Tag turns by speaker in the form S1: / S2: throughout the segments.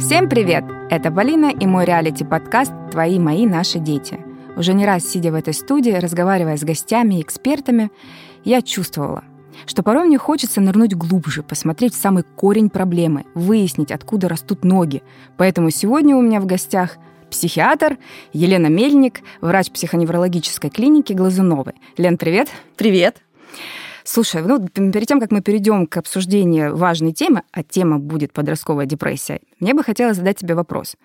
S1: Всем привет! Это Полина и мой реалити-подкаст «Твои, мои, наши дети». Уже не раз, сидя в этой студии, разговаривая с гостями и экспертами, я чувствовала, что порой мне хочется нырнуть глубже, посмотреть в самый корень проблемы, выяснить, откуда растут ноги. Поэтому сегодня у меня в гостях психиатр Елена Мельник, врач психоневрологической клиники Глазуновой. Лен, привет!
S2: Привет!
S1: Слушай, ну, перед тем, как мы перейдем к обсуждению важной темы, а тема будет подростковая депрессия, мне бы хотелось задать тебе вопрос.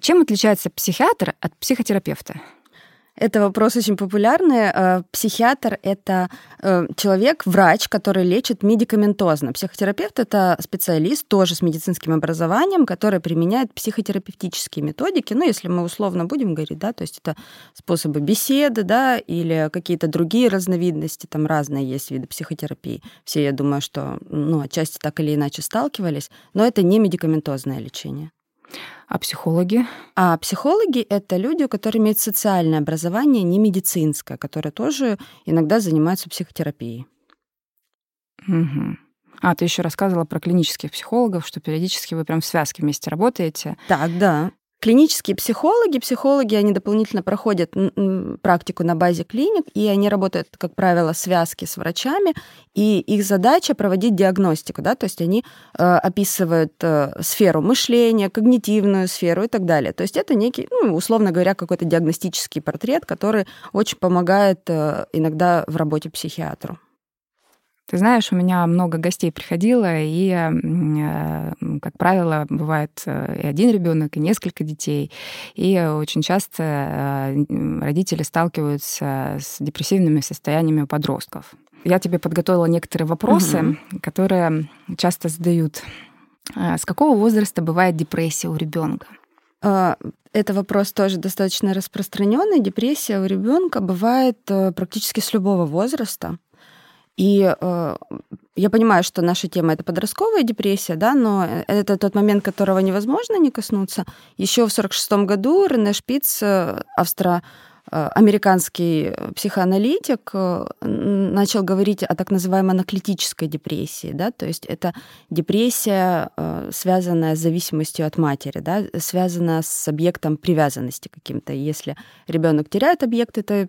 S1: Чем отличается психиатр от психотерапевта?
S2: Это вопрос очень популярный. Э, психиатр — это э, человек, врач, который лечит медикаментозно. Психотерапевт — это специалист, тоже с медицинским образованием, который применяет психотерапевтические методики. Ну, если мы условно будем говорить, да, то есть это способы беседы, да, или какие-то другие разновидности, там разные есть виды психотерапии. Все, я думаю, что, ну, отчасти так или иначе сталкивались, но это не медикаментозное лечение.
S1: А психологи?
S2: А психологи — это люди, у которых имеют социальное образование, не медицинское, которые тоже иногда занимаются психотерапией.
S1: Угу. А, ты еще рассказывала про клинических психологов, что периодически вы прям в связке вместе работаете.
S2: Так, да. Клинические психологи, психологи, они дополнительно проходят практику на базе клиник, и они работают, как правило, в связке с врачами, и их задача проводить диагностику, да, то есть они э, описывают э, сферу мышления, когнитивную сферу и так далее. То есть это некий, ну, условно говоря, какой-то диагностический портрет, который очень помогает э, иногда в работе психиатру.
S1: Ты знаешь, у меня много гостей приходило, и, э, как правило, бывает э, и один ребенок, и несколько детей. И очень часто э, родители сталкиваются с депрессивными состояниями у подростков. Я тебе подготовила некоторые вопросы, угу. которые часто задают. С какого возраста бывает депрессия у ребенка?
S2: Это вопрос тоже достаточно распространенный. Депрессия у ребенка бывает практически с любого возраста. И э, я понимаю, что наша тема это подростковая депрессия, да, но это тот момент, которого невозможно не коснуться. Еще в 1946 году Рене Шпиц, э, австро Э, американский психоаналитик э, начал говорить о так называемой анаклитической депрессии, да, то есть это депрессия, э, связанная с зависимостью от матери, да, связанная с объектом привязанности каким-то. Если ребенок теряет объект этой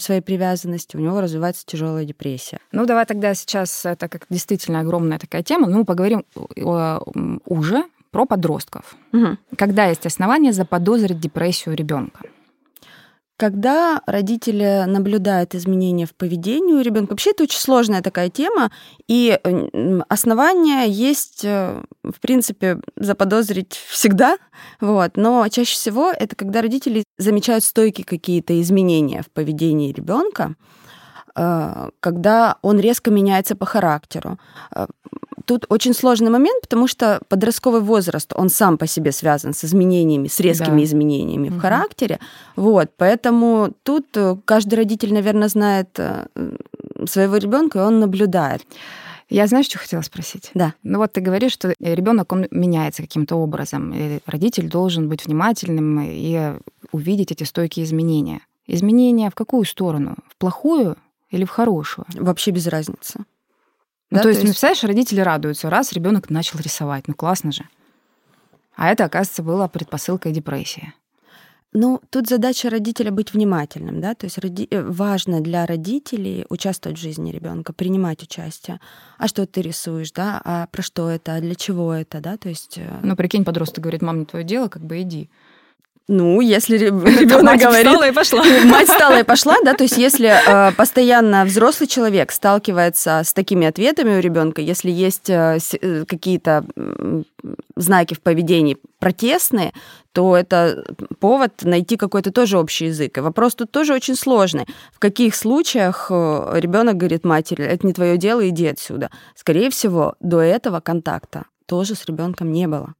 S2: своей привязанности, у него развивается тяжелая депрессия.
S1: Ну, давай тогда сейчас, это как действительно огромная такая тема, ну, поговорим уже про подростков. Угу. Когда есть основания заподозрить депрессию ребенка?
S2: Когда родители наблюдают изменения в поведении у ребенка, вообще это очень сложная такая тема, и основания есть, э, в принципе, заподозрить всегда, вот, но чаще всего это когда родители замечают стойкие какие-то изменения в поведении ребенка, э, когда он резко меняется по характеру. Тут очень сложный момент, потому что подростковый возраст, он сам по себе связан с изменениями, с резкими да. изменениями угу. в характере. Вот, поэтому тут э, каждый родитель, наверное, знает э, своего ребенка, и он наблюдает.
S1: Я знаю, что хотела спросить.
S2: Да.
S1: Ну вот ты говоришь, что ребенок он меняется каким-то образом, и родитель должен быть внимательным и увидеть эти стойкие изменения. Изменения в какую сторону? В плохую или в хорошую?
S2: Вообще без разницы.
S1: Ну, да, то, есть, то есть, представляешь, родители радуются, раз ребенок начал рисовать, ну классно же. А это, оказывается, была предпосылкой депрессии.
S2: Ну, тут задача родителя быть внимательным, да, то есть роди... Э, важно для родителей участвовать в жизни ребенка, принимать участие. А что ты рисуешь, да, а про что это, а для чего это, да, то есть... Э,
S1: ну, прикинь, подросток говорит, мам, не твое дело, как бы иди.
S2: Ну, если ребенок говорит...
S1: встала и пошла.
S2: Мать встала и пошла, да, то есть если э, постоянно взрослый человек сталкивается с такими ответами у ребенка, если есть э, э, какие-то э, знаки в поведении протестные, то это повод найти какой-то тоже общий язык. И вопрос тут тоже очень сложный. В каких случаях э, ребенок говорит матери, это не твое дело, иди отсюда. Скорее всего, до этого контакта тоже с ребенком не было.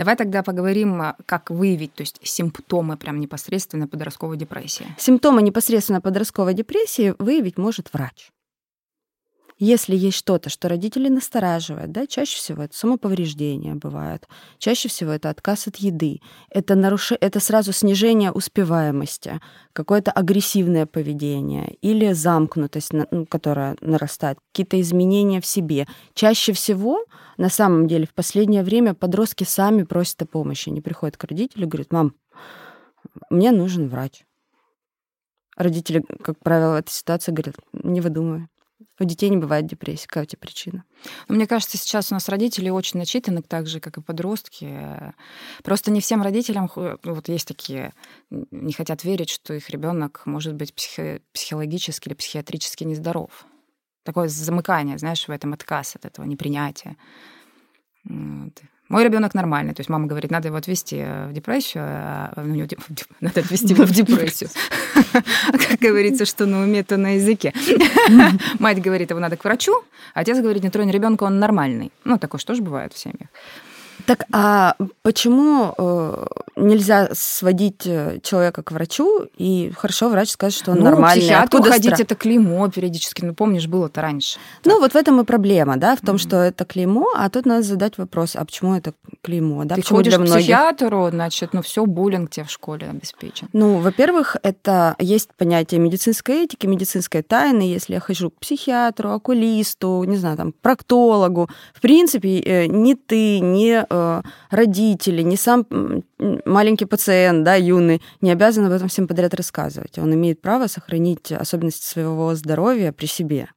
S1: Давай тогда поговорим, а, как выявить, то есть симптомы прям непосредственно подростковой депрессии.
S2: Симптомы непосредственно подростковой депрессии выявить может врач. Если есть что-то, что родители настораживает, да, чаще всего это самоповреждение бывает, чаще всего это отказ от еды, это, наруш... это сразу снижение успеваемости, какое-то агрессивное поведение или замкнутость, ну, которая нарастает, какие-то изменения в себе. Чаще всего, на самом деле, в последнее время подростки сами просят о помощи, они приходят к родителю и говорят, мам, мне нужен врач. Родители, как правило, в этой ситуации говорят, не выдумывай. У детей не бывает депрессии. Какая у тебя причина?
S1: Ну, мне кажется, сейчас у нас родители очень начитаны, так же, как и подростки. Просто не всем родителям вот есть такие, не хотят верить, что их ребенок может быть психо- психологически или психиатрически нездоров. Такое замыкание, знаешь, в этом отказ от этого непринятия. Вот. Мой ребенок нормальный. То есть мама говорит, надо его отвести э, в депрессию, а, ну, не, надо отвести его в депрессию. Как говорится, что на уме, то на языке. Мать говорит, его надо к врачу, а отец говорит, не тронь ребенка, он нормальный. Ну, такое что же бывает в семьях.
S2: Так а почему э, нельзя сводить э, человека к врачу, и хорошо врач скажет, что он ну, нормальный?
S1: Психиатру Откуда ходить это клеймо периодически, ну помнишь, было-то раньше.
S2: Ну так. вот в этом и проблема, да, в том, mm-hmm. что это клеймо, а тут надо задать вопрос, а почему это клеймо, да?
S1: Ты
S2: почему
S1: ходишь для многих... к психиатру, значит, ну все, буллинг тебе в школе обеспечен.
S2: Ну, во-первых, это есть понятие медицинской этики, медицинской тайны, если я хожу к психиатру, окулисту, не знаю, там, проктологу, в принципе, э, ни ты, ни э, родители, ни сам маленький пациент, да, юный, не обязан об этом всем подряд рассказывать. Он имеет право сохранить особенности своего здоровья при себе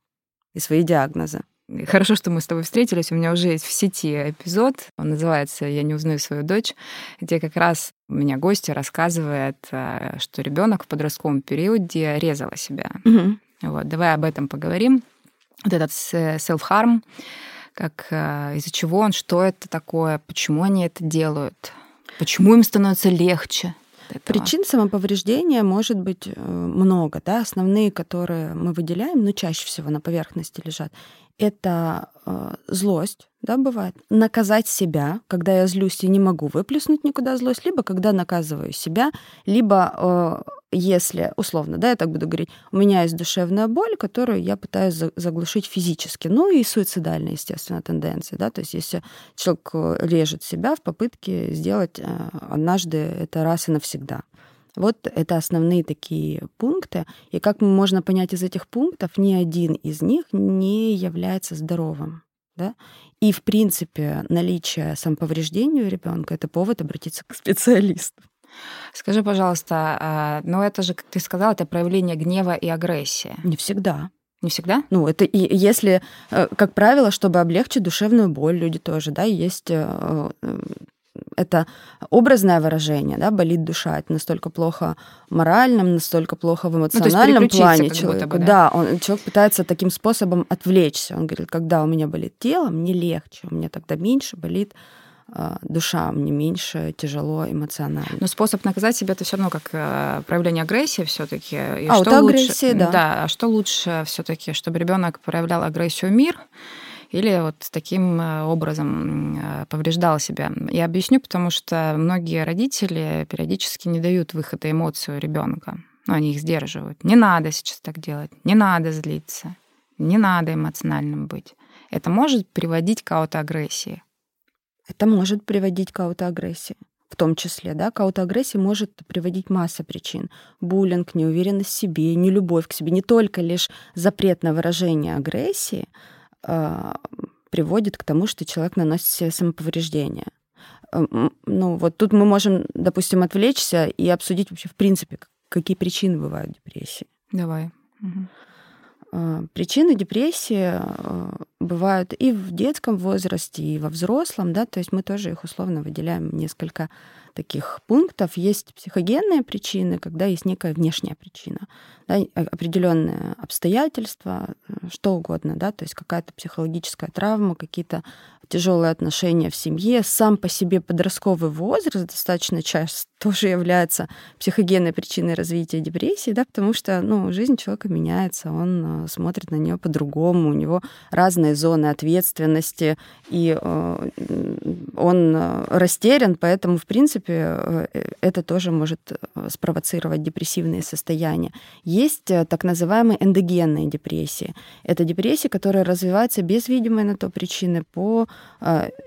S2: и свои диагнозы.
S1: Хорошо, что мы с тобой встретились. У меня уже есть в сети эпизод. Он называется «Я не узнаю свою дочь», где как раз у меня гости рассказывает, э, что ребенок в подростковом периоде резала себя. Угу. Вот, давай об этом поговорим. Вот этот self-harm, как э, из-за чего он, что это такое, почему они это делают, почему им становится легче.
S2: Причин самоповреждения может быть э, много, да, основные, которые мы выделяем, но чаще всего на поверхности лежат, это э, злость, да, бывает. Наказать себя, когда я злюсь и не могу выплеснуть никуда злость, либо когда наказываю себя, либо э, если, условно, да, я так буду говорить, у меня есть душевная боль, которую я пытаюсь заглушить физически. Ну и суицидальная, естественно, тенденция, да, то есть если человек э, режет себя в попытке сделать э, однажды это раз и навсегда. Вот это основные такие пункты. И как можно понять из этих пунктов, ни один из них не является здоровым. Да? И, в принципе, наличие самоповреждения у ребенка это повод обратиться к специалисту.
S1: Скажи, пожалуйста, а, но ну это же, как ты сказала, это проявление гнева и агрессии.
S2: Не всегда.
S1: Не всегда?
S2: Ну, это и если, э, как правило, чтобы облегчить душевную боль, люди тоже, да, есть э, э, это образное выражение, да, болит душа, это настолько плохо морально, настолько плохо в эмоциональном ну, плане человека. Бы, да, да он, человек пытается таким способом отвлечься. Он говорит, когда у меня болит тело, мне легче, у меня тогда меньше болит а, душа, мне меньше тяжело эмоционально.
S1: Но способ наказать себя это все равно как э, проявление агрессии все-таки.
S2: А, что лучше, да.
S1: Да, а что лучше все-таки, чтобы ребенок проявлял агрессию в мир, или вот таким э, образом э, повреждал себя. Я объясню, потому что многие родители периодически не дают выхода эмоцию ребенка. Ну, они их сдерживают. Не надо сейчас так делать, не надо злиться, не надо эмоциональным быть. Это может приводить к аутоагрессии.
S2: Это может приводить к аутоагрессии в том числе, да, к аутоагрессии может приводить масса причин. Буллинг, неуверенность в себе, нелюбовь к себе, не только лишь запрет на выражение агрессии, приводит к тому, что человек наносит себе самоповреждение. Ну, вот тут мы можем, допустим, отвлечься и обсудить вообще, в принципе, какие причины бывают депрессии.
S1: Давай. Угу.
S2: Причины депрессии а, бывают и в детском возрасте, и во взрослом, да, то есть мы тоже их условно выделяем несколько таких пунктов. Есть психогенные причины, когда есть некая внешняя причина, да, определенные обстоятельства, что угодно, да, то есть какая-то психологическая травма, какие-то тяжелые отношения в семье, сам по себе подростковый возраст достаточно часто тоже является психогенной причиной развития депрессии, да, потому что, ну, жизнь человека меняется, он смотрит на нее по-другому, у него разные зоны ответственности, и он растерян, поэтому, в принципе, это тоже может спровоцировать депрессивные состояния. Есть так называемые эндогенные депрессии. Это депрессии, которые развиваются без видимой на то причины по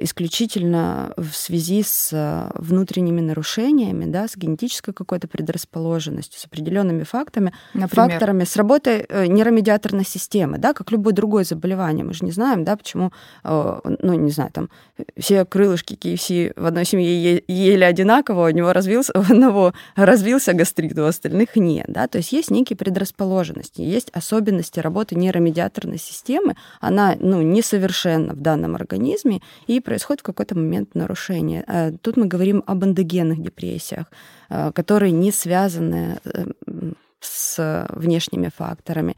S2: исключительно в связи с внутренними нарушениями, да, с генетической какой-то предрасположенностью, с определенными фактами, Например? факторами, с работой э, нейромедиаторной системы, да, как любое другое заболевание. Мы же не знаем, да, почему, э, ну, не знаю, там, все крылышки KFC в одной семье ели одинаково, у него развился, у одного развился гастрит, у остальных нет, да, то есть есть некие предрасположенности, есть особенности работы нейромедиаторной системы, она, ну, несовершенна в данном организме, и происходит в какой-то момент нарушение. А тут мы говорим об эндогенных депрессиях, э, которые не связаны э, с внешними факторами.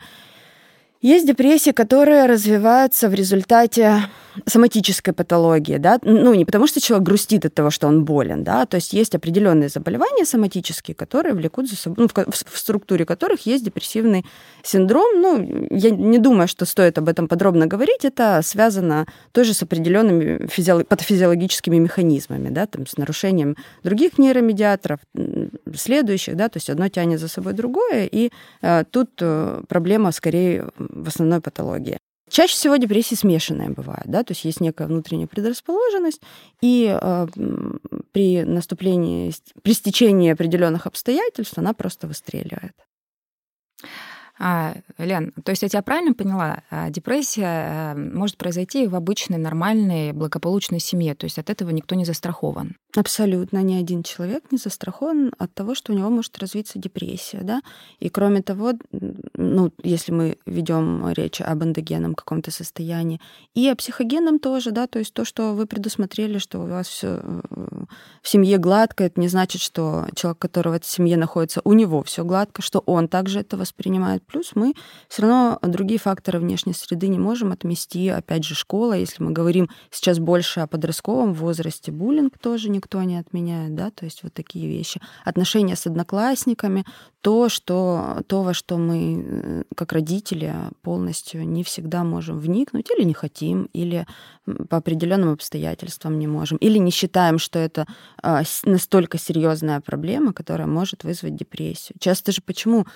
S2: Есть депрессии, которые развиваются в результате соматической патологии, да, ну, не потому что человек грустит от того, что он болен, да, то есть есть определенные заболевания соматические, которые влекут за собой, ну, в, в структуре которых есть депрессивный синдром, ну, я не думаю, что стоит об этом подробно говорить, это связано тоже с определенными физиолог... патофизиологическими механизмами, да, там, с нарушением других нейромедиаторов, следующих, да, то есть одно тянет за собой другое, и э, тут э, проблема скорее в основной патологии. Чаще всего депрессии смешанные бывают, да, то есть есть некая внутренняя предрасположенность, и э, при наступлении, при стечении определенных обстоятельств она просто выстреливает.
S1: А, Лен, то есть я тебя правильно поняла? А, депрессия э, может произойти в обычной, нормальной, благополучной семье, то есть от этого никто не застрахован.
S2: Абсолютно ни один человек не застрахован от того, что у него может развиться депрессия, да. И кроме того, ну, если мы ведем речь об эндогенном каком-то состоянии, и о психогенном тоже, да, то есть то, что вы предусмотрели, что у вас все э, в семье гладко, это не значит, что человек, которого в семье находится, у него все гладко, что он также это воспринимает. Плюс мы все равно другие факторы внешней среды не можем отмести. Опять же, школа, если мы говорим сейчас больше о подростковом возрасте, буллинг тоже никто не отменяет, да, то есть вот такие вещи. Отношения с одноклассниками, то, что, то, во что мы, э, как родители, полностью не всегда можем вникнуть или не хотим, или по определенным обстоятельствам не можем, или не считаем, что это а, настолько серьезная проблема, которая может вызвать депрессию. Часто же почему,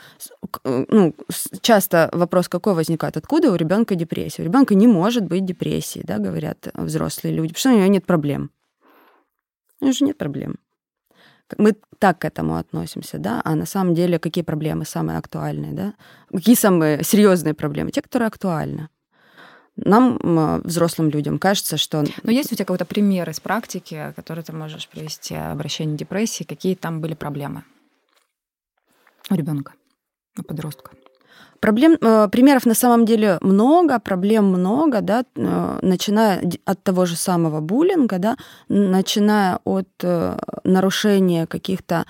S2: э, ну, часто вопрос какой возникает, откуда у ребенка депрессия? У ребенка не может быть депрессии, да, говорят взрослые люди, потому что у него нет проблем. У него же нет проблем. Мы так к этому относимся, да, а на самом деле какие проблемы самые актуальные, да? Какие самые серьезные проблемы? Те, которые актуальны. Нам, взрослым людям, кажется, что...
S1: Но есть у тебя какой-то пример из практики, который ты можешь привести обращение депрессии, какие там были проблемы у ребенка, у подростка?
S2: Проблем, э, примеров на самом деле много, проблем много, да, э, начиная от того же самого буллинга, да, начиная от э, нарушения каких-то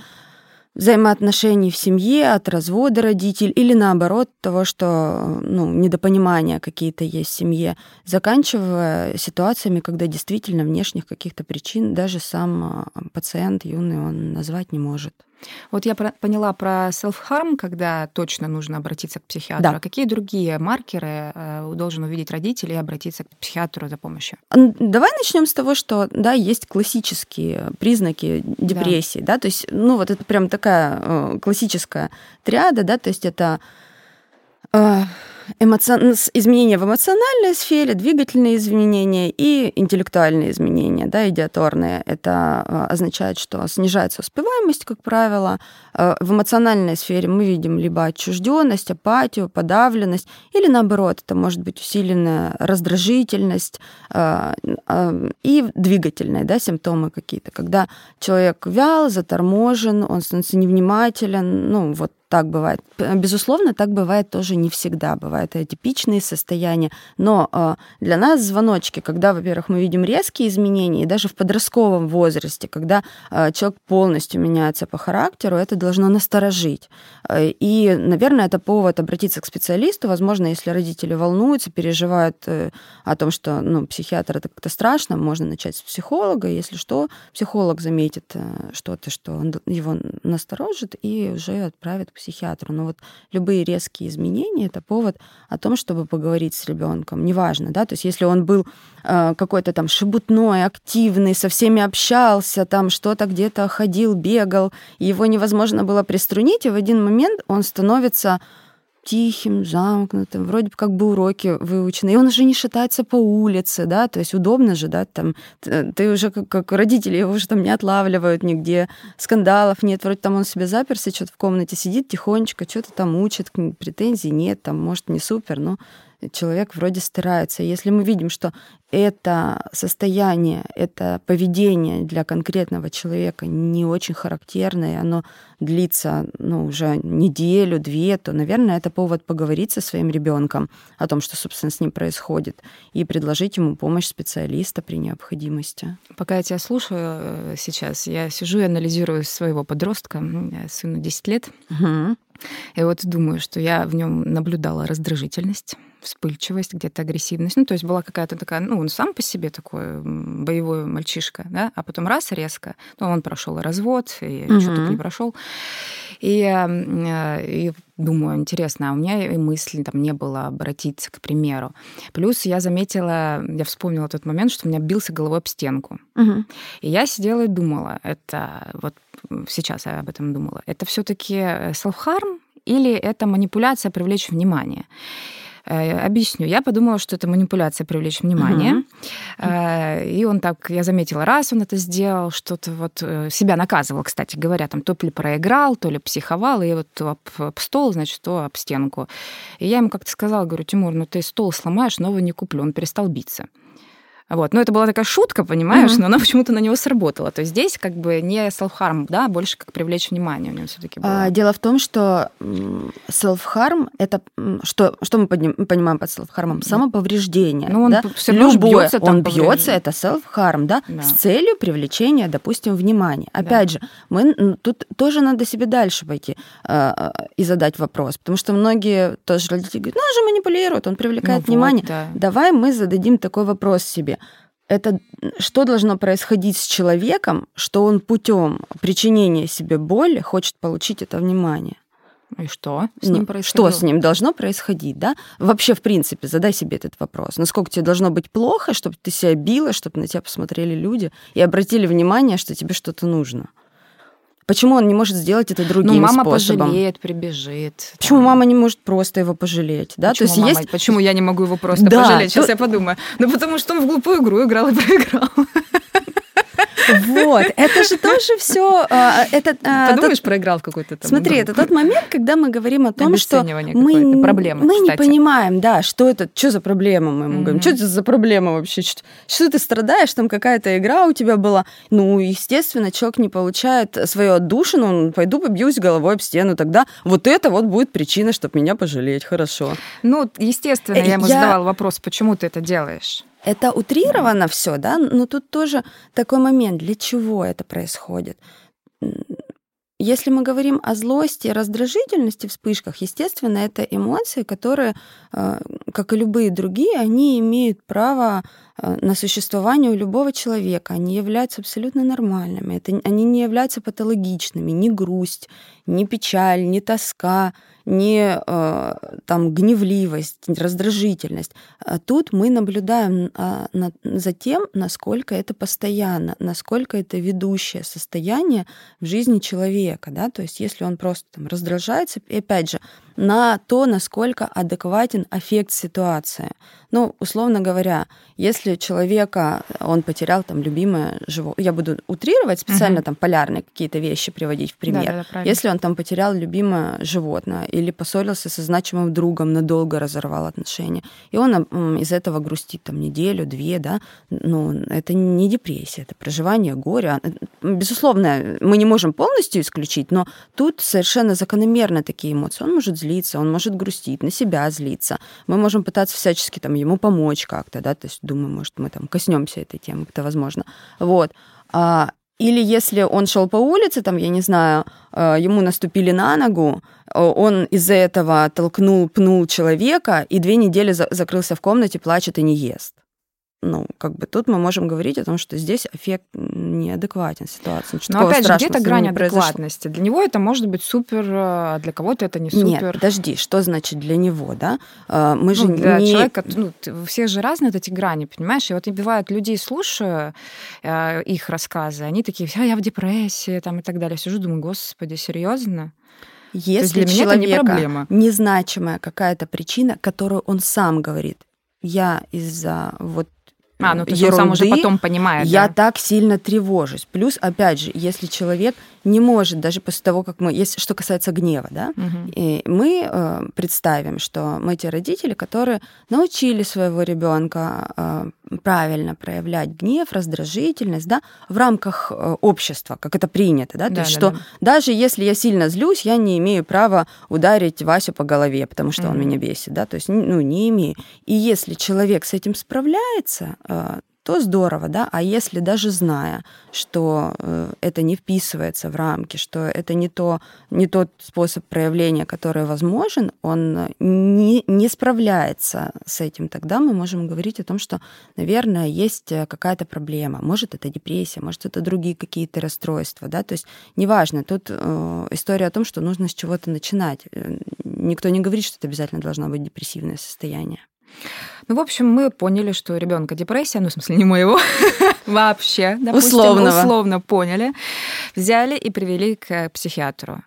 S2: взаимоотношений в семье, от развода родителей или наоборот того, что ну, недопонимания какие-то есть в семье, заканчивая ситуациями, когда действительно внешних каких-то причин даже сам пациент юный он назвать не может.
S1: Вот я про- поняла про self-harm, когда точно нужно обратиться к психиатру. Да. А какие другие маркеры э, должен увидеть родитель и обратиться к психиатру за помощью?
S2: Давай начнем с того, что да, есть классические признаки депрессии, да, да то есть, ну вот это прям такая э, классическая триада, да, то есть это э, эмоцион... изменения в эмоциональной сфере, двигательные изменения и интеллектуальные изменения, да, идиаторные. Это а, означает, что снижается успеваемость, как правило. А, в эмоциональной сфере мы видим либо отчужденность, апатию, подавленность, или наоборот, это может быть усиленная раздражительность а, и двигательные да, симптомы какие-то, когда человек вял, заторможен, он становится невнимателен, ну вот так бывает. Безусловно, так бывает тоже не всегда. Бывают и атипичные состояния. Но э, для нас звоночки, когда, во-первых, мы видим резкие изменения, и даже в подростковом возрасте, когда э, человек полностью меняется по характеру, это должно насторожить. Э, и, наверное, это повод обратиться к специалисту. Возможно, если родители волнуются, переживают э, о том, что ну, психиатр это как-то страшно, можно начать с психолога. Если что, психолог заметит э, что-то, что он его насторожит, и уже отправит к психиатру. Но вот любые резкие изменения это повод о том, чтобы поговорить с ребенком. Неважно, да, то есть если он был э, какой-то там шебутной, активный, со всеми общался, там что-то где-то ходил, бегал, его невозможно было приструнить, и в один момент он становится тихим, замкнутым, вроде бы как бы уроки выучены, и он уже не шатается по улице, да, то есть удобно же, да, там, ты уже как, как родители его уже там не отлавливают нигде, скандалов нет, вроде там он себе заперся, что-то в комнате сидит тихонечко, что-то там учит, претензий нет, там, может, не супер, но человек вроде старается. Если мы видим, что это состояние, это поведение для конкретного человека не очень характерное, оно длится ну, уже неделю, две, то, наверное, это повод поговорить со своим ребенком о том, что, собственно, с ним происходит, и предложить ему помощь специалиста при необходимости.
S1: Пока я тебя слушаю э, сейчас, я сижу и анализирую своего подростка, сыну 10 лет. Угу. И вот думаю, что я в нем наблюдала раздражительность, вспыльчивость, где-то агрессивность. Ну, то есть была какая-то такая, ну, он сам по себе такой боевой мальчишка, да, а потом раз резко, ну, он прошел развод, и угу. что-то не прошел. И, э, и думаю, интересно, а у меня и мысли там не было обратиться, к примеру. Плюс я заметила, я вспомнила тот момент, что у меня бился головой об стенку. Угу. И я сидела и думала, это вот сейчас я об этом думала, это все-таки self-harm или это манипуляция привлечь внимание? Э, объясню. Я подумала, что это манипуляция привлечь внимание. Угу. И он так, я заметила, раз он это сделал, что-то вот э, себя наказывал, кстати говоря, там то ли проиграл, то ли психовал, и вот то об, об стол, значит, то об стенку. И я ему как-то сказала, говорю, Тимур, ну ты стол сломаешь, новый не куплю. Он перестал биться. Вот. Но это была такая шутка, понимаешь, mm-hmm. но она почему-то на него сработала. То есть здесь как бы не self-harm, да, больше как привлечь внимание у него все-таки было.
S2: А, дело в том, что self-harm это что, что мы понимаем под self-harm? Самоповреждение. Ну, он да? все равно Любое, бьется, он бьется, это self-harm, да? да, с целью привлечения, допустим, внимания. Опять да. же, мы тут тоже надо себе дальше пойти э, и задать вопрос, потому что многие тоже родители говорят, ну, он же манипулирует, он привлекает ну, внимание. Вот, да. Давай мы зададим такой вопрос себе это что должно происходить с человеком, что он путем причинения себе боли хочет получить это внимание.
S1: И что
S2: с ним происходит? Что с ним должно происходить, да? Вообще, в принципе, задай себе этот вопрос. Насколько тебе должно быть плохо, чтобы ты себя била, чтобы на тебя посмотрели люди и обратили внимание, что тебе что-то нужно? Почему он не может сделать это другим
S1: ну, мама
S2: способом?
S1: пожалеет, прибежит.
S2: Почему там. мама не может просто его пожалеть? Да?
S1: Почему, То есть мама, есть... почему я не могу его просто да, пожалеть? Сейчас то... я подумаю. Ну, потому что он в глупую игру играл и проиграл.
S2: Вот, это же тоже все. А, это,
S1: а, Подумаешь, тот... проиграл какой-то там.
S2: Смотри, это тот момент, когда мы говорим о том, что мы,
S1: проблема,
S2: мы не понимаем, да, что это, что за проблема, мы ему говорим, что это за проблема вообще, что, ты страдаешь, там какая-то игра у тебя была. Ну, естественно, человек не получает свою отдушину, он пойду побьюсь головой об стену, тогда вот это вот будет причина, чтобы меня пожалеть, хорошо.
S1: Ну, естественно, я ему я... задавала вопрос, почему ты это делаешь?
S2: Это утрировано все, да, но тут тоже такой момент, для чего это происходит. Если мы говорим о злости и раздражительности вспышках, естественно, это эмоции, которые, э, как и любые другие, они имеют право э, на существование у любого человека. Они являются абсолютно нормальными. Это, они не являются патологичными. Ни грусть, ни печаль, ни тоска, ни э, там гневливость, раздражительность. А тут мы наблюдаем а, за тем, насколько это постоянно, насколько это ведущее состояние в жизни человека, да, то есть если он просто там раздражается, и опять же, на то, насколько адекватен эффект ситуации. Ну, условно говоря, если человека, он потерял там любимое животное, я буду утрировать, специально угу. там полярные какие-то вещи приводить в пример. Да, да, да, если он там потерял любимое животное или поссорился со значимым другом, надолго разорвал отношения, и он из этого грустит там неделю, две, да, ну, это не депрессия, это проживание горя. Безусловно, мы не можем полностью исключить, но тут совершенно закономерно такие эмоции. Он может злиться, он может грустить, на себя злиться. Мы можем пытаться всячески там ему помочь как-то, да, то есть думаю, может, мы там коснемся этой темы, это возможно. Вот. А, или если он шел по улице, там, я не знаю, э, ему наступили на ногу, э, он из-за этого толкнул, пнул человека, и две недели закрылся в комнате, плачет и не ест ну, как бы тут мы можем говорить о том, что здесь эффект неадекватен ситуации.
S1: Но опять же, где-то грань адекватности. Для него это может быть супер, а для кого-то это не супер.
S2: Нет, подожди, что значит для него, да? А, мы же
S1: ну, для
S2: не...
S1: человека, ну, у всех же разные вот эти грани, понимаешь? И вот и бывает, людей слушаю, э, их рассказы, они такие, а я в депрессии, там, и так далее. Сижу, думаю, господи, серьезно?
S2: Если для человека меня это не проблема. незначимая какая-то причина, которую он сам говорит, я из-за вот
S1: а, ну то ерунды, сам уже потом понимает.
S2: Я
S1: да?
S2: так сильно тревожусь. Плюс, опять же, если человек не может, даже после того, как мы, если что касается гнева, да, угу. и мы э, представим, что мы те родители, которые научили своего ребенка э, правильно проявлять гнев, раздражительность, да, в рамках э, общества, как это принято, да, то да, есть да, что да. даже если я сильно злюсь, я не имею права ударить Васю по голове, потому что угу. он меня бесит, да, то есть, ну, не имею. И если человек с этим справляется, э, то здорово, да, а если даже зная, что э, это не вписывается в рамки, что это не, то, не тот способ проявления, который возможен, он не, не справляется с этим, тогда мы можем говорить о том, что, наверное, есть какая-то проблема. Может, это депрессия, может, это другие какие-то расстройства, да, то есть неважно, тут э, история о том, что нужно с чего-то начинать. Э, никто не говорит, что это обязательно должно быть депрессивное состояние.
S1: Ну, в общем, мы поняли, что у ребенка депрессия, ну, в смысле, не моего, вообще, допустим,
S2: Условного.
S1: условно поняли, взяли и привели к психиатру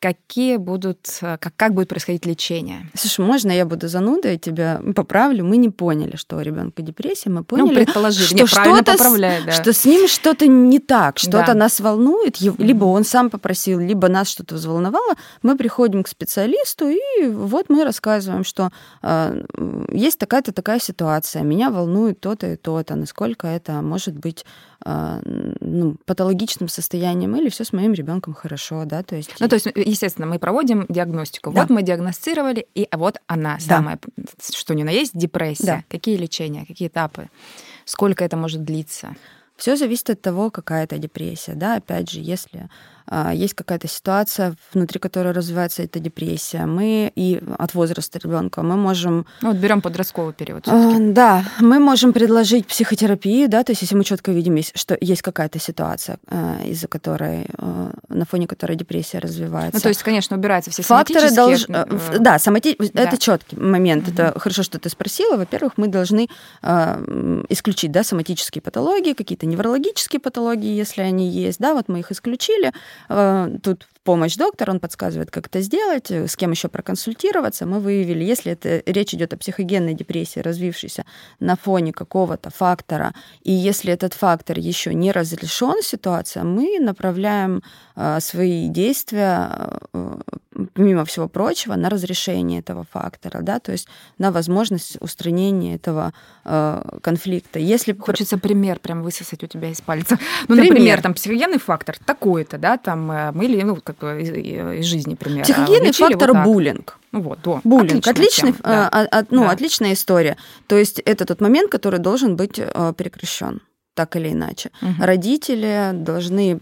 S1: какие будут, э, как, как будет происходить лечение.
S2: Слушай, можно я буду занудой, тебя поправлю? Мы не поняли, что у ребенка депрессия, мы поняли,
S1: ну, предположили, что что-то, с, да.
S2: что с ним что-то не так, что-то да. нас волнует, либо он сам попросил, либо нас что-то взволновало, мы приходим к специалисту, и вот мы рассказываем, что э, есть такая-то такая ситуация, меня волнует то-то и то-то, насколько это может быть ну, патологичным состоянием, или все с моим ребенком хорошо, да, то есть...
S1: Ну, то есть естественно, мы проводим диагностику. Да. Вот мы диагностировали, и вот она, да. самая, что ни на есть, депрессия. Да. Какие лечения, какие этапы, сколько это может длиться?
S2: Все зависит от того, какая это депрессия. Да? Опять же, если а, есть какая-то ситуация, внутри которой развивается эта депрессия, мы и от возраста ребенка мы можем...
S1: Ну, вот берем подростковый период.
S2: А, да, мы можем предложить психотерапию, да, то есть если мы четко видим, что есть какая-то ситуация, а, из-за которой, на фоне которой депрессия развивается.
S1: Ну, то есть, конечно, убираются все
S2: Факторы долж... Да, сомати... да, это четкий момент. Угу. Это хорошо, что ты спросила. Во-первых, мы должны исключить, да, соматические патологии, какие-то неврологические патологии, если они есть, да, вот мы их исключили, Э, тут в помощь доктор, он подсказывает, как это сделать, э, с кем еще проконсультироваться. Мы выявили, если это речь идет о психогенной депрессии, развившейся на фоне какого-то фактора, и если этот фактор еще не разрешен ситуация, мы направляем э, свои действия, помимо всего прочего, на разрешение этого фактора, да, то есть на возможность устранения этого конфликта. Если
S1: хочется пример прям высосать у тебя из пальца, ну, пример. например, там психогенный фактор такой-то, да, там э, мы или ну как бы из, из жизни пример.
S2: Психогенный фактор вот буллинг.
S1: Ну вот, да.
S2: Буллинг. Отличный, тема, да. а, а, ну, да. отличная история. То есть это тот момент, который должен быть а, прекращен так или иначе. Угу. Родители должны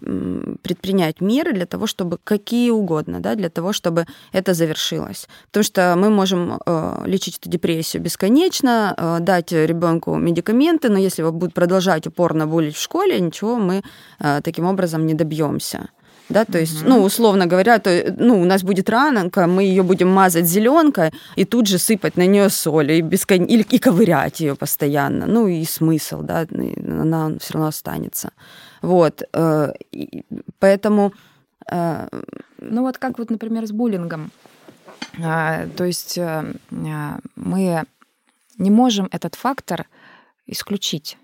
S2: предпринять меры для того, чтобы какие угодно, да, для того, чтобы это завершилось. Потому что мы можем э, лечить эту депрессию бесконечно, э, дать ребенку медикаменты, но если его будут продолжать упорно булить в школе, ничего мы э, таким образом не добьемся да, то есть, ну, условно говоря, то, ну, у нас будет раненка, мы ее будем мазать зеленкой и тут же сыпать на нее соль и, бескон... или, и ковырять ее постоянно, ну, и смысл, да, она все равно останется. Вот, э, поэтому...
S1: Э, ну, вот как вот, например, с буллингом. А, то есть э, а, мы не можем этот фактор исключить.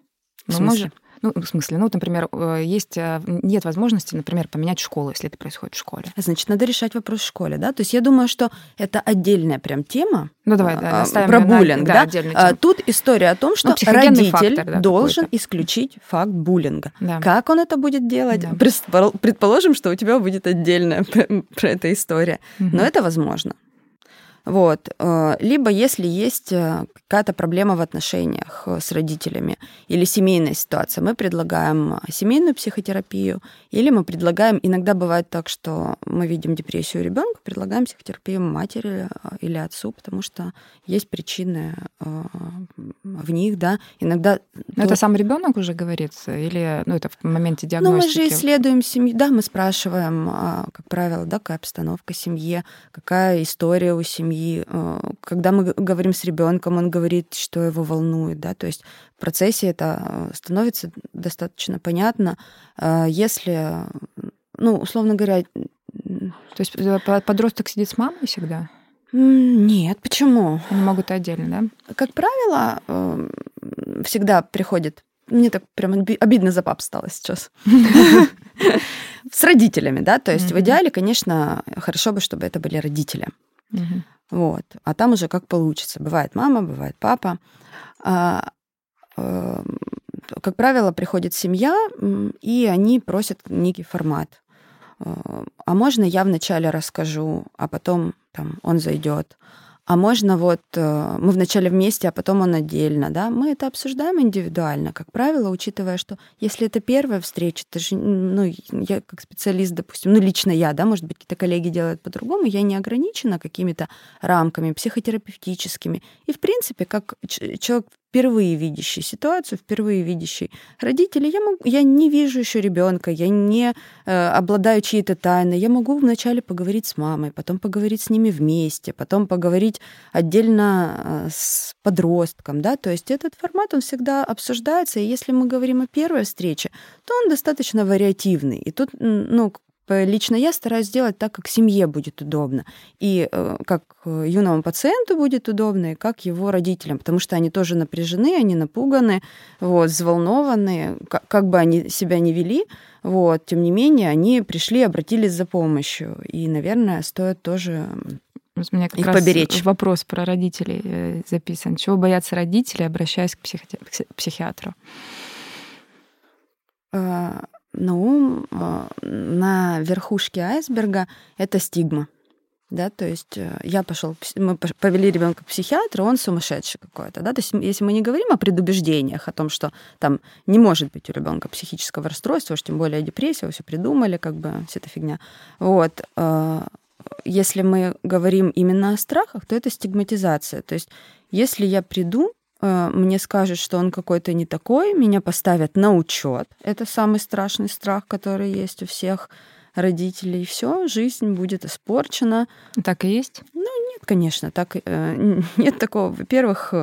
S1: Мы можем, ну, в смысле, ну, например, э, есть, э, нет возможности, например, поменять школу, если это происходит в школе.
S2: Значит, надо решать вопрос в школе, да? То есть я думаю, что это отдельная прям тема.
S1: Ну, давай, да,
S2: а, про буллинг, да? да? Тут история о том, что ну, родитель фактор, да, должен исключить факт буллинга. Да. Как он это будет делать? Да. Предположим, что у тебя будет отдельная про это история. Угу. Но это возможно. Вот. Э, либо если есть э, какая-то проблема в отношениях э, с родителями или семейная ситуация, мы предлагаем семейную психотерапию, или мы предлагаем, иногда бывает так, что мы видим депрессию ребенка, предлагаем психотерапию матери или отцу, потому что есть причины в них, да. Иногда...
S1: Но то... это сам ребенок уже говорит, или ну, это в моменте диагностики?
S2: Ну, мы же исследуем семью, да, мы спрашиваем, как правило, да, какая обстановка в семье, какая история у семьи, семьи. Э, когда мы говорим с ребенком, он говорит, что его волнует, да, то есть в процессе это э, становится достаточно понятно. Э, если, ну, условно говоря...
S1: То есть подросток сидит с мамой всегда?
S2: Нет, почему?
S1: Они могут отдельно,
S2: да? Как правило, всегда приходит мне так прям обидно за пап стало сейчас. С родителями, да, то есть в идеале, конечно, хорошо бы, чтобы это были родители. Вот. А там уже как получится. Бывает мама, бывает папа. А, э, как правило, приходит семья, и они просят некий формат. Э, а можно я вначале расскажу, а потом там он зайдет. А можно вот э, мы вначале вместе, а потом он отдельно, да? Мы это обсуждаем индивидуально, как правило, учитывая, что если это первая встреча, это же, ну, я как специалист, допустим, ну, лично я, да, может быть, какие-то коллеги делают по-другому, я не ограничена какими-то рамками психотерапевтическими. И, в принципе, как человек впервые видящий ситуацию, впервые видящий родителей, я, могу, я не вижу еще ребенка, я не э, обладаю чьей-то тайной. Я могу вначале поговорить с мамой, потом поговорить с ними вместе, потом поговорить отдельно э, с подростком. Да? То есть этот формат, он всегда обсуждается. И если мы говорим о первой встрече, то он достаточно вариативный. И тут ну, Лично я стараюсь сделать так, как семье будет удобно, и э, как э, юному пациенту будет удобно, и как его родителям, потому что они тоже напряжены, они напуганы, вот, взволнованы, как, как бы они себя не вели, вот, тем не менее, они пришли, обратились за помощью, и, наверное, стоит тоже
S1: у меня как их раз поберечь. вопрос про родителей э, записан. Чего боятся родители, обращаясь к психиатру?
S2: Ну, на верхушке айсберга это стигма. Да, то есть э, я пошел, мы повели ребенка к психиатру, он сумасшедший какой-то, да, то есть если мы не говорим о предубеждениях, о том, что там не может быть у ребенка психического расстройства, уж тем более депрессия, все придумали, как бы вся эта фигня, вот, а, если мы говорим именно о страхах, то это стигматизация, то есть если я приду Э, мне скажут, что он какой-то не такой, меня поставят на учет. Это самый страшный страх, который есть у всех родителей. Все, жизнь будет испорчена.
S1: Так и есть?
S2: Ну, конечно, так э, нет такого. Во-первых,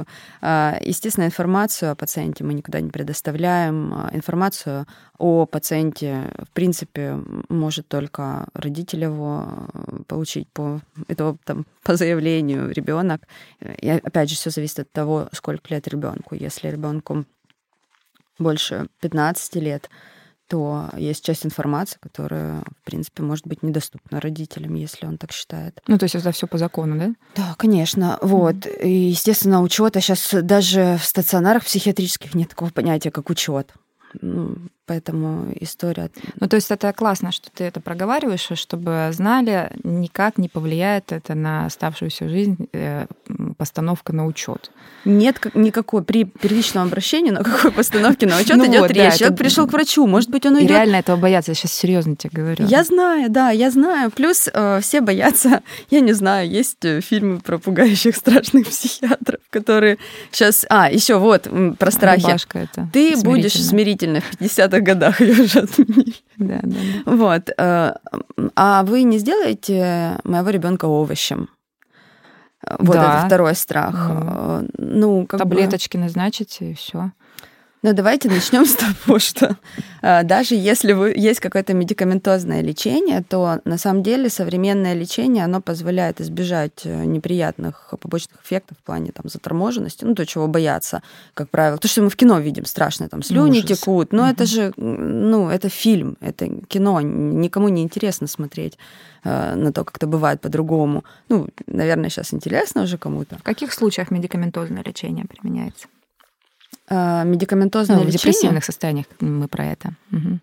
S2: э, естественно, информацию о пациенте мы никуда не предоставляем. А информацию о пациенте, в принципе, может только родитель его э, получить по, это, там, по заявлению ребенок. И опять же, все зависит от того, сколько лет ребенку. Если ребенку больше 15 лет, то есть часть информации, которая, в принципе, может быть недоступна родителям, если он так считает.
S1: Ну, то есть это все по закону, да?
S2: Да, конечно. Mm-hmm. Вот. И, естественно, учета сейчас даже в стационарах психиатрических нет такого понятия, как учет. Ну, поэтому история...
S1: Ну, то есть это классно, что ты это проговариваешь, чтобы знали, никак не повлияет это на оставшуюся жизнь э, постановка на учет.
S2: Нет никакой при первичном обращении, на какой постановке на учет ну идет вот, речь. Да, Человек это... пришел к врачу, может быть, он
S1: уйдет. Реально этого боятся. Я сейчас серьезно тебе говорю.
S2: Я знаю, да, я знаю. Плюс э, все боятся. Я не знаю, есть э, фильмы про пугающих страшных психиатров, которые сейчас. А, еще вот про страхи.
S1: Рубашка это.
S2: Ты будешь смирительно в 50-х годах ее уже отменили.
S1: Да, да,
S2: да. Вот. Э, а вы не сделаете моего ребенка овощем? Вот да. это второй страх.
S1: Mm. Ну, как Таблеточки бы... назначите, и все.
S2: Ну, давайте начнем с того, что а, даже если вы, есть какое-то медикаментозное лечение, то на самом деле современное лечение, оно позволяет избежать э, неприятных побочных эффектов в плане там, заторможенности, ну, то, чего бояться, как правило. То, что мы в кино видим страшно, там, слюни Ужас. текут, но угу. это же, ну, это фильм, это кино, никому не интересно смотреть э, на то, как это бывает по-другому. Ну, наверное, сейчас интересно уже кому-то.
S1: В каких случаях медикаментозное лечение применяется?
S2: Э, медикаментозное ну,
S1: лечение. В депрессивных состояниях мы про это. Угу.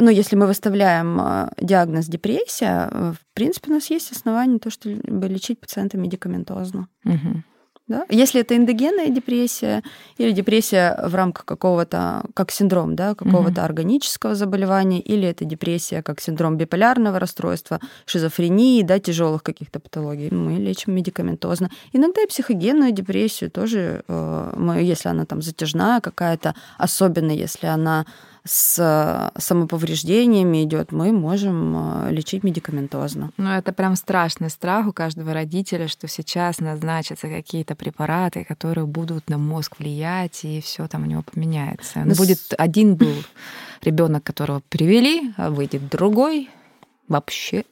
S2: Ну, если мы выставляем э, диагноз депрессия, э, в принципе, у нас есть основания то, чтобы лечить пациента медикаментозно. Угу. Да? Если это эндогенная депрессия или депрессия в рамках какого-то, как синдром, да, какого-то mm органического заболевания, или это депрессия как синдром биполярного расстройства, шизофрении, да, тяжелых каких-то патологий, мы лечим медикаментозно. Иногда и психогенную депрессию тоже, э, мы, если она там затяжная какая-то, особенно если она с самоповреждениями идет, мы можем э, лечить медикаментозно.
S1: Ну, это прям страшный страх у каждого родителя, что сейчас назначатся какие-то препараты, которые будут на мозг влиять, и все там у него поменяется. Он Но... Ну, будет один был ребенок, которого привели, а выйдет другой, вообще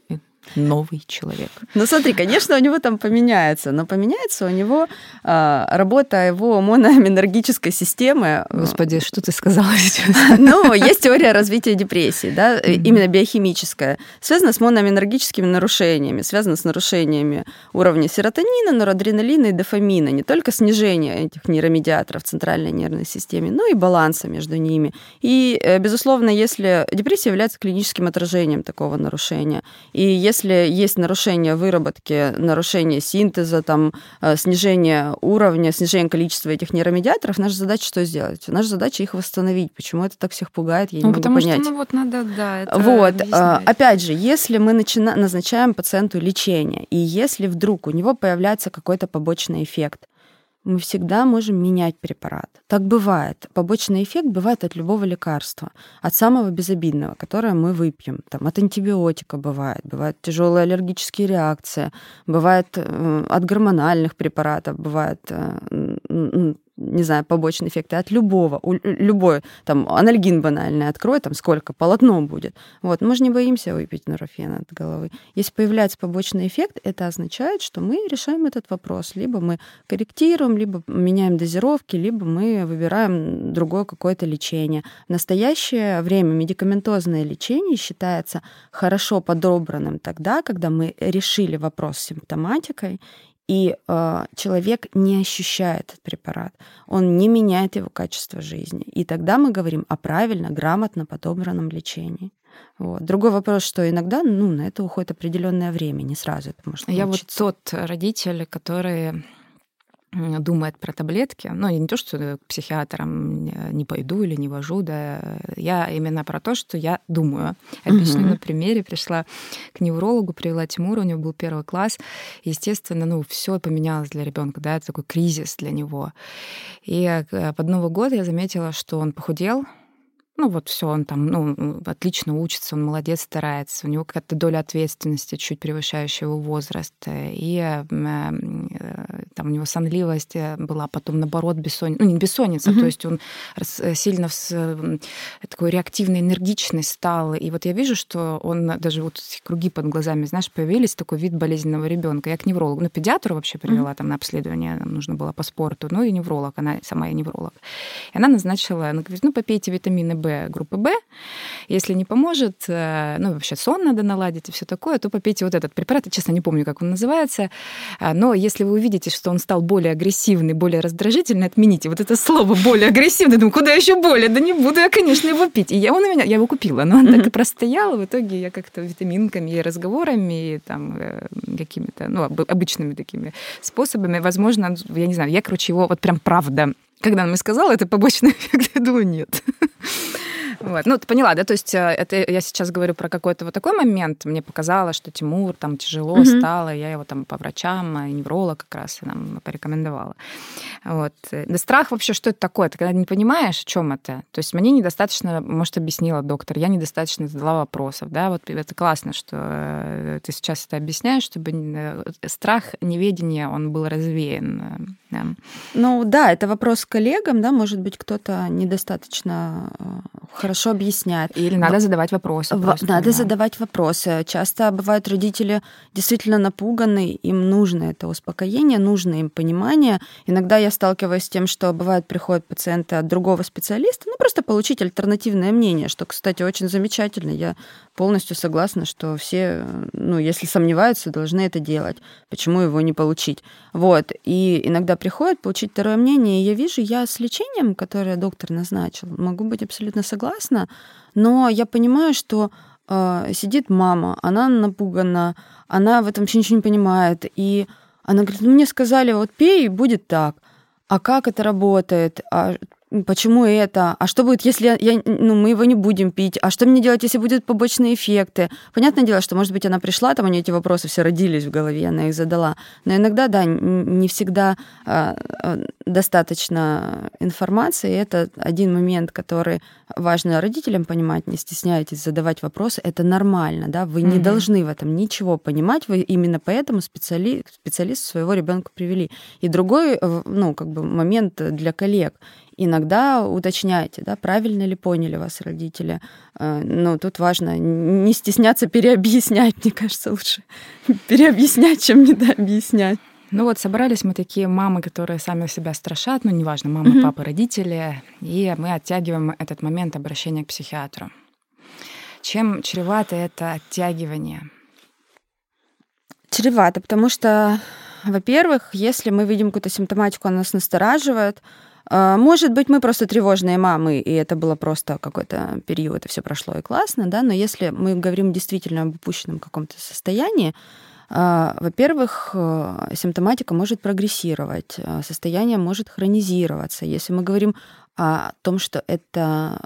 S1: новый человек.
S2: Ну смотри, конечно, у него там поменяется, но поменяется у него э, работа его моноаминергической системы.
S1: Господи, что ты сказала сейчас?
S2: Ну, есть теория развития депрессии, да, именно биохимическая, связана с моноаминергическими нарушениями, связана с нарушениями уровня серотонина, норадреналина и дофамина, не только снижение этих нейромедиаторов в центральной нервной системе, но и баланса между ними. И, э, безусловно, если депрессия является клиническим отражением такого нарушения, и если если есть нарушение выработки, нарушение синтеза, там, э, снижение уровня, снижение количества этих нейромедиаторов, наша задача что сделать? Наша задача их восстановить. Почему это так всех пугает, я ну, не
S1: потому
S2: могу понять.
S1: Что, ну, вот надо, да, это
S2: Вот. Объяснять. Опять же, если мы начина... назначаем пациенту лечение, и если вдруг у него появляется какой-то побочный эффект, мы всегда можем менять препарат. Так бывает. Побочный эффект бывает от любого лекарства, от самого безобидного, которое мы выпьем. Там, от антибиотика бывает, бывают тяжелые аллергические реакции, бывает э, от гормональных препаратов, бывает э, не знаю, побочные эффекты от любого, у, любой, там, анальгин банальный открой, там, сколько, полотно будет. Вот, мы же не боимся выпить нурофен от головы. Если появляется побочный эффект, это означает, что мы решаем этот вопрос. Либо мы корректируем, либо меняем дозировки, либо мы выбираем другое какое-то лечение. В настоящее время медикаментозное лечение считается хорошо подобранным тогда, когда мы решили вопрос с симптоматикой и э, человек не ощущает этот препарат, он не меняет его качество жизни. И тогда мы говорим о правильно, грамотно подобранном лечении. Вот. Другой вопрос, что иногда ну, на это уходит определенное время, не сразу это можно
S1: Я вот тот родитель, который думает про таблетки, ну, не то, что к психиатрам не пойду или не вожу, да, я именно про то, что я думаю. Объясню угу. на примере. Пришла к неврологу, привела Тимура, у него был первый класс. Естественно, ну, все поменялось для ребенка, да, это такой кризис для него. И э, под Новый год я заметила, что он похудел, ну вот все, он там, ну, отлично учится, он молодец, старается, у него какая-то доля ответственности, чуть превышающая его возраст, и э, э, там у него сонливость э, была, потом наоборот бессонница, ну не бессонница, mm-hmm. то есть он сильно такой реактивной энергичный стал, и вот я вижу, что он даже вот круги под глазами, знаешь, появились, такой вид болезненного ребенка. Я к неврологу, ну педиатру вообще привела mm-hmm. там на обследование, нам нужно было по спорту, ну и невролог, она сама я невролог. И она назначила, она говорит, ну попейте витамины Б, группы Б. Если не поможет, э, ну, вообще сон надо наладить и все такое, то попейте вот этот препарат. Я, честно, не помню, как он называется. А, но если вы увидите, что он стал более агрессивный, более раздражительный, отмените вот это слово «более агрессивный». Думаю, куда еще более? Да не буду я, конечно, его пить. И я, он у меня, я его купила, но он mm-hmm. так и простоял. В итоге я как-то витаминками и разговорами, и там э, какими-то, ну, обычными такими способами, возможно, я не знаю, я, короче, его вот прям правда когда он мне сказал, это побочный эффект, я думаю, нет. Вот. Ну, ты поняла, да? То есть э, это я сейчас говорю про какой-то вот такой момент. Мне показалось, что Тимур там тяжело mm-hmm. стало, я его там по врачам, э, невролог как раз нам порекомендовала. Вот. Да страх вообще, что это такое? Ты когда не понимаешь, о чем это. То есть мне недостаточно, может, объяснила доктор, я недостаточно задала вопросов, да? Вот это классно, что э, ты сейчас это объясняешь, чтобы страх неведения, он был развеян Да.
S2: Ну да, это вопрос к коллегам, да, может быть, кто-то недостаточно э, хорошо объясняет.
S1: Или надо задавать вопросы.
S2: Просто, надо да. задавать вопросы. Часто бывают родители действительно напуганы, им нужно это успокоение, нужно им понимание. Иногда я сталкиваюсь с тем, что бывает приходят пациенты от другого специалиста, ну просто получить альтернативное мнение, что, кстати, очень замечательно. Я полностью согласна, что все, ну, если сомневаются, должны это делать. Почему его не получить? Вот. И иногда приходят получить второе мнение, и я вижу, я с лечением, которое доктор назначил, могу быть абсолютно согласна, но я понимаю, что э, сидит мама, она напугана, она в этом вообще ничего не понимает, и она говорит, ну мне сказали, вот пей, и будет так. А как это работает? А почему это, а что будет, если я, ну, мы его не будем пить, а что мне делать, если будут побочные эффекты. Понятное дело, что, может быть, она пришла, там у нее эти вопросы все родились в голове, она их задала. Но иногда, да, не всегда э, достаточно информации. И это один момент, который важно родителям понимать, не стесняйтесь задавать вопросы, это нормально, да, вы mm-hmm. не должны в этом ничего понимать, вы именно поэтому специали... специалист своего ребенка привели. И другой, э, ну, как бы момент для коллег – иногда уточняйте, да, правильно ли поняли вас родители. Э, но тут важно не стесняться переобъяснять, мне кажется, лучше переобъяснять, чем недообъяснять.
S1: Ну вот собрались мы такие мамы, которые сами себя страшат, ну неважно, мама, mm-hmm. папа, родители, и мы оттягиваем этот момент обращения к психиатру. Чем чревато это оттягивание?
S2: Чревато, потому что, во-первых, если мы видим какую-то симптоматику, она нас настораживает, может быть, мы просто тревожные мамы, и это было просто какой-то период, и все прошло и классно, да, но если мы говорим действительно об упущенном каком-то состоянии, а, во-первых, э, симптоматика может прогрессировать, а, состояние может хронизироваться. Если мы говорим о том, что это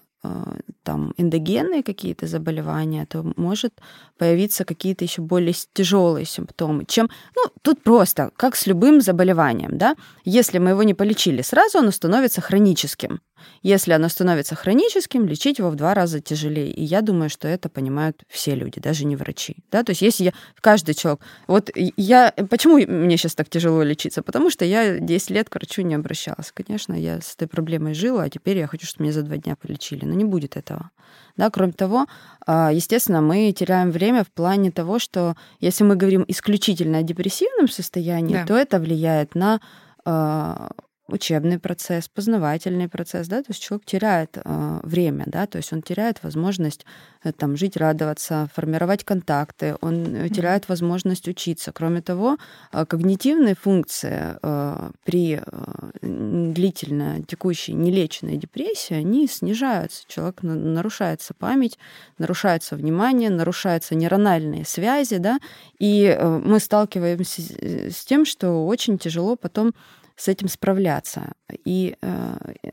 S2: там эндогенные какие-то заболевания, то может появиться какие-то еще более тяжелые симптомы, чем, ну, тут просто, как с любым заболеванием, да, если мы его не полечили сразу, оно становится хроническим. Если оно становится хроническим, лечить его в два раза тяжелее. И я думаю, что это понимают все люди, даже не врачи. Да? То есть если я, каждый человек... Вот я... Почему мне сейчас так тяжело лечиться? Потому что я 10 лет к врачу не обращалась. Конечно, я с этой проблемой жила, а теперь я хочу, чтобы меня за два дня полечили. Но не будет этого. Да, кроме того, а, естественно, мы теряем время в плане того, что если мы говорим исключительно о депрессивном состоянии, да. то это влияет на а, учебный процесс, познавательный процесс, да, то есть человек теряет э, время, да, то есть он теряет возможность э, там жить, радоваться, формировать контакты, он mm-hmm. теряет возможность учиться. Кроме того, э, когнитивные функции э, при э, длительно текущей нелеченной депрессии, они снижаются. Человек нарушается память, нарушается внимание, нарушаются нейрональные связи, да, и э, мы сталкиваемся с тем, что очень тяжело потом с этим справляться. И, э, э,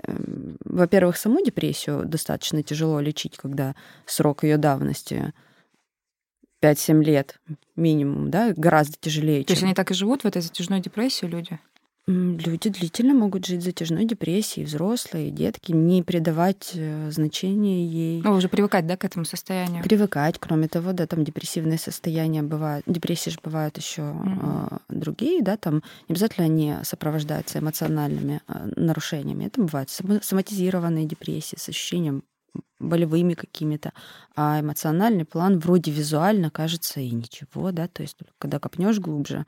S2: во-первых, саму депрессию достаточно тяжело лечить, когда срок ее давности 5-7 лет минимум, да, гораздо тяжелее.
S1: То чем... есть они так и живут в этой затяжной депрессии, люди?
S2: Люди длительно могут жить затяжной депрессией, взрослые, детки, не придавать э, значения ей.
S1: Ну, уже привыкать, да, к этому состоянию?
S2: Привыкать. Кроме того, да, там депрессивные состояния бывают, депрессии же бывают еще mm-hmm. э, другие, да, там не обязательно они сопровождаются эмоциональными э, нарушениями. Это бывают соматизированные депрессии с ощущением болевыми какими-то, а эмоциональный план вроде визуально кажется и ничего, да, то есть когда копнешь глубже,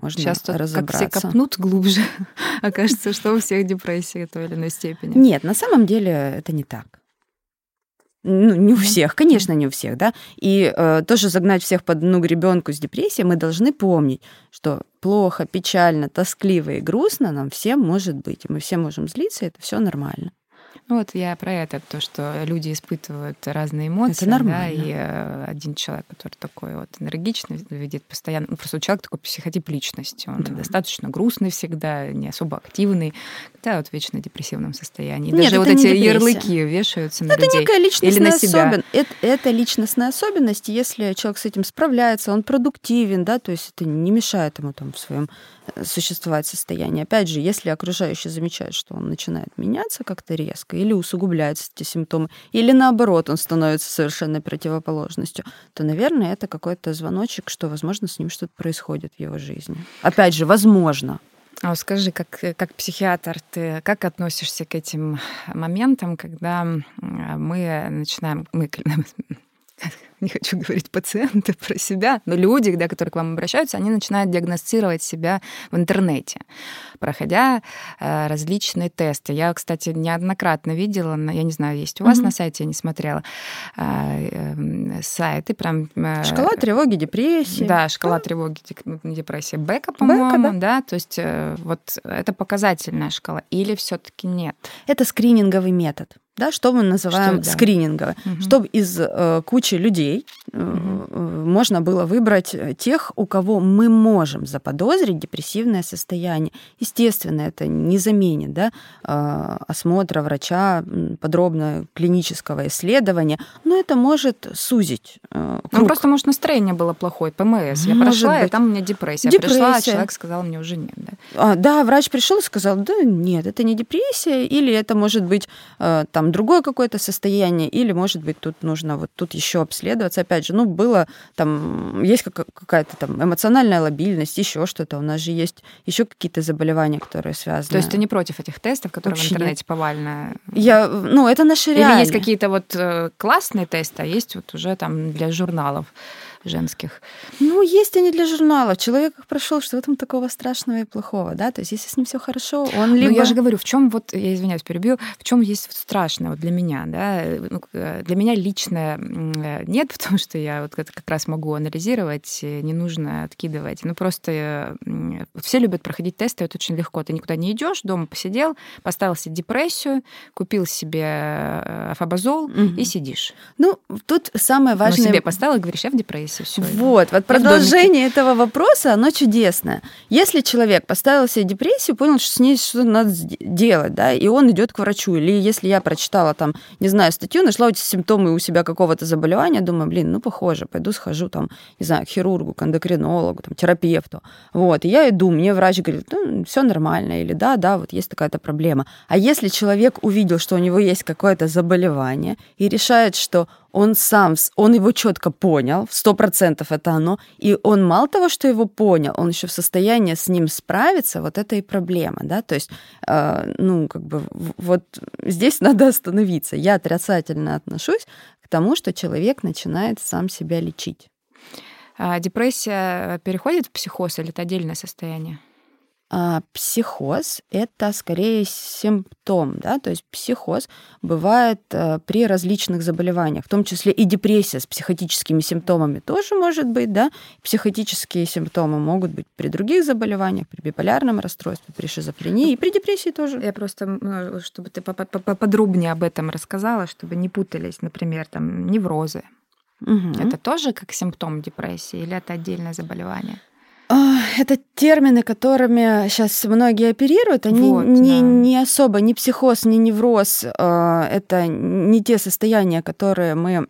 S2: можно
S1: Сейчас
S2: разобраться.
S1: как все копнут глубже, окажется, что у всех депрессия той или иной степени.
S2: Нет, на самом деле это не так. Ну, не у всех, конечно, не у всех, да. И э, тоже загнать всех под одну гребенку с депрессией мы должны помнить, что плохо, печально, тоскливо и грустно нам всем может быть. И мы все можем злиться, и это все нормально.
S1: Ну вот я про это, то, что люди испытывают разные эмоции.
S2: Это нормально.
S1: Да, и э, один человек, который такой вот энергичный, видит постоянно... Ну, просто у человека такой психотип личности. Он да. достаточно грустный всегда, не особо активный, да, вот в вечно депрессивном состоянии. Нет, Даже вот эти ярлыки вешаются на
S2: это
S1: людей.
S2: некая личностная
S1: или на себя.
S2: Особен... Это, это личностная особенность. Если человек с этим справляется, он продуктивен, да, то есть это не мешает ему там в своем существовать состояние. Опять же, если окружающие замечают, что он начинает меняться как-то резко, или усугубляются эти симптомы, или наоборот, он становится совершенно противоположностью, то, наверное, это какой-то звоночек, что, возможно, с ним что-то происходит в его жизни. Опять же, возможно.
S1: А скажи, как, как психиатр, ты как относишься к этим моментам, когда мы начинаем, мы не хочу говорить пациенты про себя, но люди, да, которые к вам обращаются, они начинают диагностировать себя в интернете, проходя э, различные тесты. Я, кстати, неоднократно видела, я не знаю, есть у вас mm-hmm. на сайте, я не смотрела, э, э, сайты прям...
S2: Э, шкала тревоги, депрессии.
S1: Да, шкала тревоги, депрессии Бека, по-моему, Бека, да? да, то есть э, вот это показательная шкала или все таки нет?
S2: Это скрининговый метод да, что мы называем что, да. скринингово, угу. чтобы из э, кучи людей э, угу. можно было выбрать тех, у кого мы можем заподозрить депрессивное состояние. Естественно, это не заменит да, э, осмотра врача, подробного клинического исследования, но это может сузить
S1: э, круг. Ну, просто, может, настроение было плохое, ПМС. Я может прошла, быть. и там у меня депрессия. депрессия. Пришла, человек сказал, мне уже нет. Да,
S2: а, да врач пришел и сказал, да нет, это не депрессия, или это может быть э, там там другое какое-то состояние, или, может быть, тут нужно вот тут еще обследоваться. Опять же, ну, было там, есть какая-то там эмоциональная лобильность, еще что-то. У нас же есть еще какие-то заболевания, которые связаны.
S1: То есть ты не против этих тестов, которые Вообще в интернете нет. повально?
S2: Я, ну, это наши реалии.
S1: Или есть какие-то вот э, классные тесты, а есть вот уже там для журналов женских?
S2: Ну, есть они для журналов. Человек их прошел, что в этом такого страшного и плохого, да? То есть, если с ним все хорошо, он либо...
S1: Ну, я же говорю, в чем вот, я извиняюсь, перебью, в чем есть страшное вот для меня, да? Ну, для меня лично нет, потому что я вот как раз могу анализировать, не нужно откидывать. Ну, просто все любят проходить тесты, это очень легко. Ты никуда не идешь, дома посидел, поставил себе депрессию, купил себе э, афобазол угу. и сидишь.
S2: Ну, тут самое важное... Ну,
S1: себе поставил и говоришь, я в депрессии и все.
S2: Вот, вот продолжение этого вопроса, оно чудесное. Если человек поставил себе депрессию, понял, что с ней что-то надо делать, да, и он идет к врачу, или если я прочитала там, не знаю, статью, нашла эти симптомы у себя какого-то заболевания, думаю, блин, ну похоже, пойду схожу там, не знаю, к хирургу, к эндокринологу, там, терапевту, вот, и я иду, мне врач говорит, ну, все нормально, или да, да, вот есть такая-то проблема. А если человек увидел, что у него есть какое-то заболевание и решает, что он сам, он его четко понял, сто процентов это оно, и он мало того, что его понял, он еще в состоянии с ним справиться, вот это и проблема, да, то есть, э, ну, как бы, вот здесь надо остановиться. Я отрицательно отношусь к тому, что человек начинает сам себя лечить.
S1: А депрессия переходит в психоз или это отдельное состояние?
S2: А психоз — это скорее симптом, да, то есть психоз бывает э, при различных заболеваниях, в том числе и депрессия с психотическими симптомами тоже может быть, да, психотические симптомы могут быть при других заболеваниях, при биполярном расстройстве, при шизофрении и при депрессии тоже.
S1: Я просто, ну, чтобы ты поподробнее об этом рассказала, чтобы не путались, например, там неврозы. Угу. Это тоже как симптом депрессии или это отдельное заболевание?
S2: А, это термины, которыми сейчас многие оперируют, они вот, не, да. не особо, ни психоз, ни невроз, а, это не те состояния, которые мы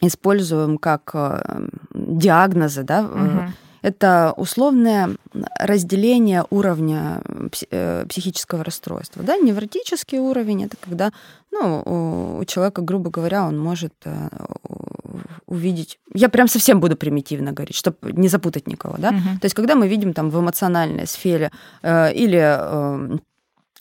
S2: используем как а, диагнозы, да, угу. Это условное разделение уровня э, психического расстройства. Да? Невротический уровень это когда ну, у человека, грубо говоря, он может э, увидеть. Я прям совсем буду примитивно говорить, чтобы не запутать никого, да. Угу. То есть, когда мы видим там в эмоциональной сфере э, или э,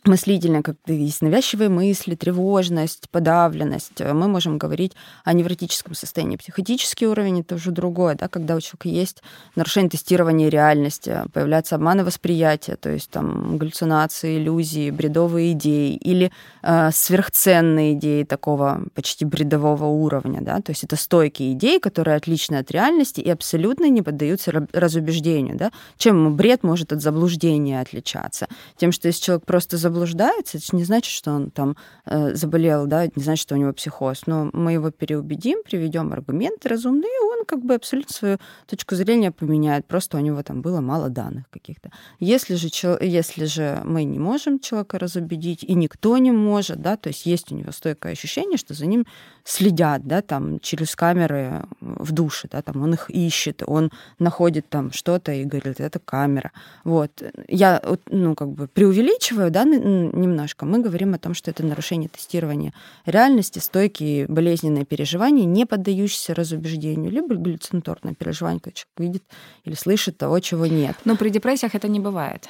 S2: мыслительная, как есть навязчивые мысли, тревожность, подавленность. Мы можем говорить о невротическом состоянии. Психотический уровень это уже другое, да, когда у человека есть нарушение тестирования реальности, появляются обманы восприятия, то есть там галлюцинации, иллюзии, бредовые идеи или э, сверхценные идеи такого почти бредового уровня, да, то есть это стойкие идеи, которые отличны от реальности и абсолютно не поддаются разубеждению, да. Чем бред может от заблуждения отличаться? Тем, что если человек просто заблуждается, заблуждается, это не значит, что он там э, заболел, да, не значит, что у него психоз. Но мы его переубедим, приведем аргументы разумные, и он как бы абсолютно свою точку зрения поменяет. Просто у него там было мало данных каких-то. Если же, если же мы не можем человека разубедить, и никто не может, да, то есть есть у него стойкое ощущение, что за ним следят, да, там через камеры в душе, да, там он их ищет, он находит там что-то и говорит, это камера. Вот. Я, ну, как бы преувеличиваю, да, немножко. Мы говорим о том, что это нарушение тестирования реальности, стойкие болезненные переживания, не поддающиеся разубеждению, либо галлюцинаторное переживание, когда человек видит или слышит того, чего нет.
S1: Но при депрессиях это не бывает.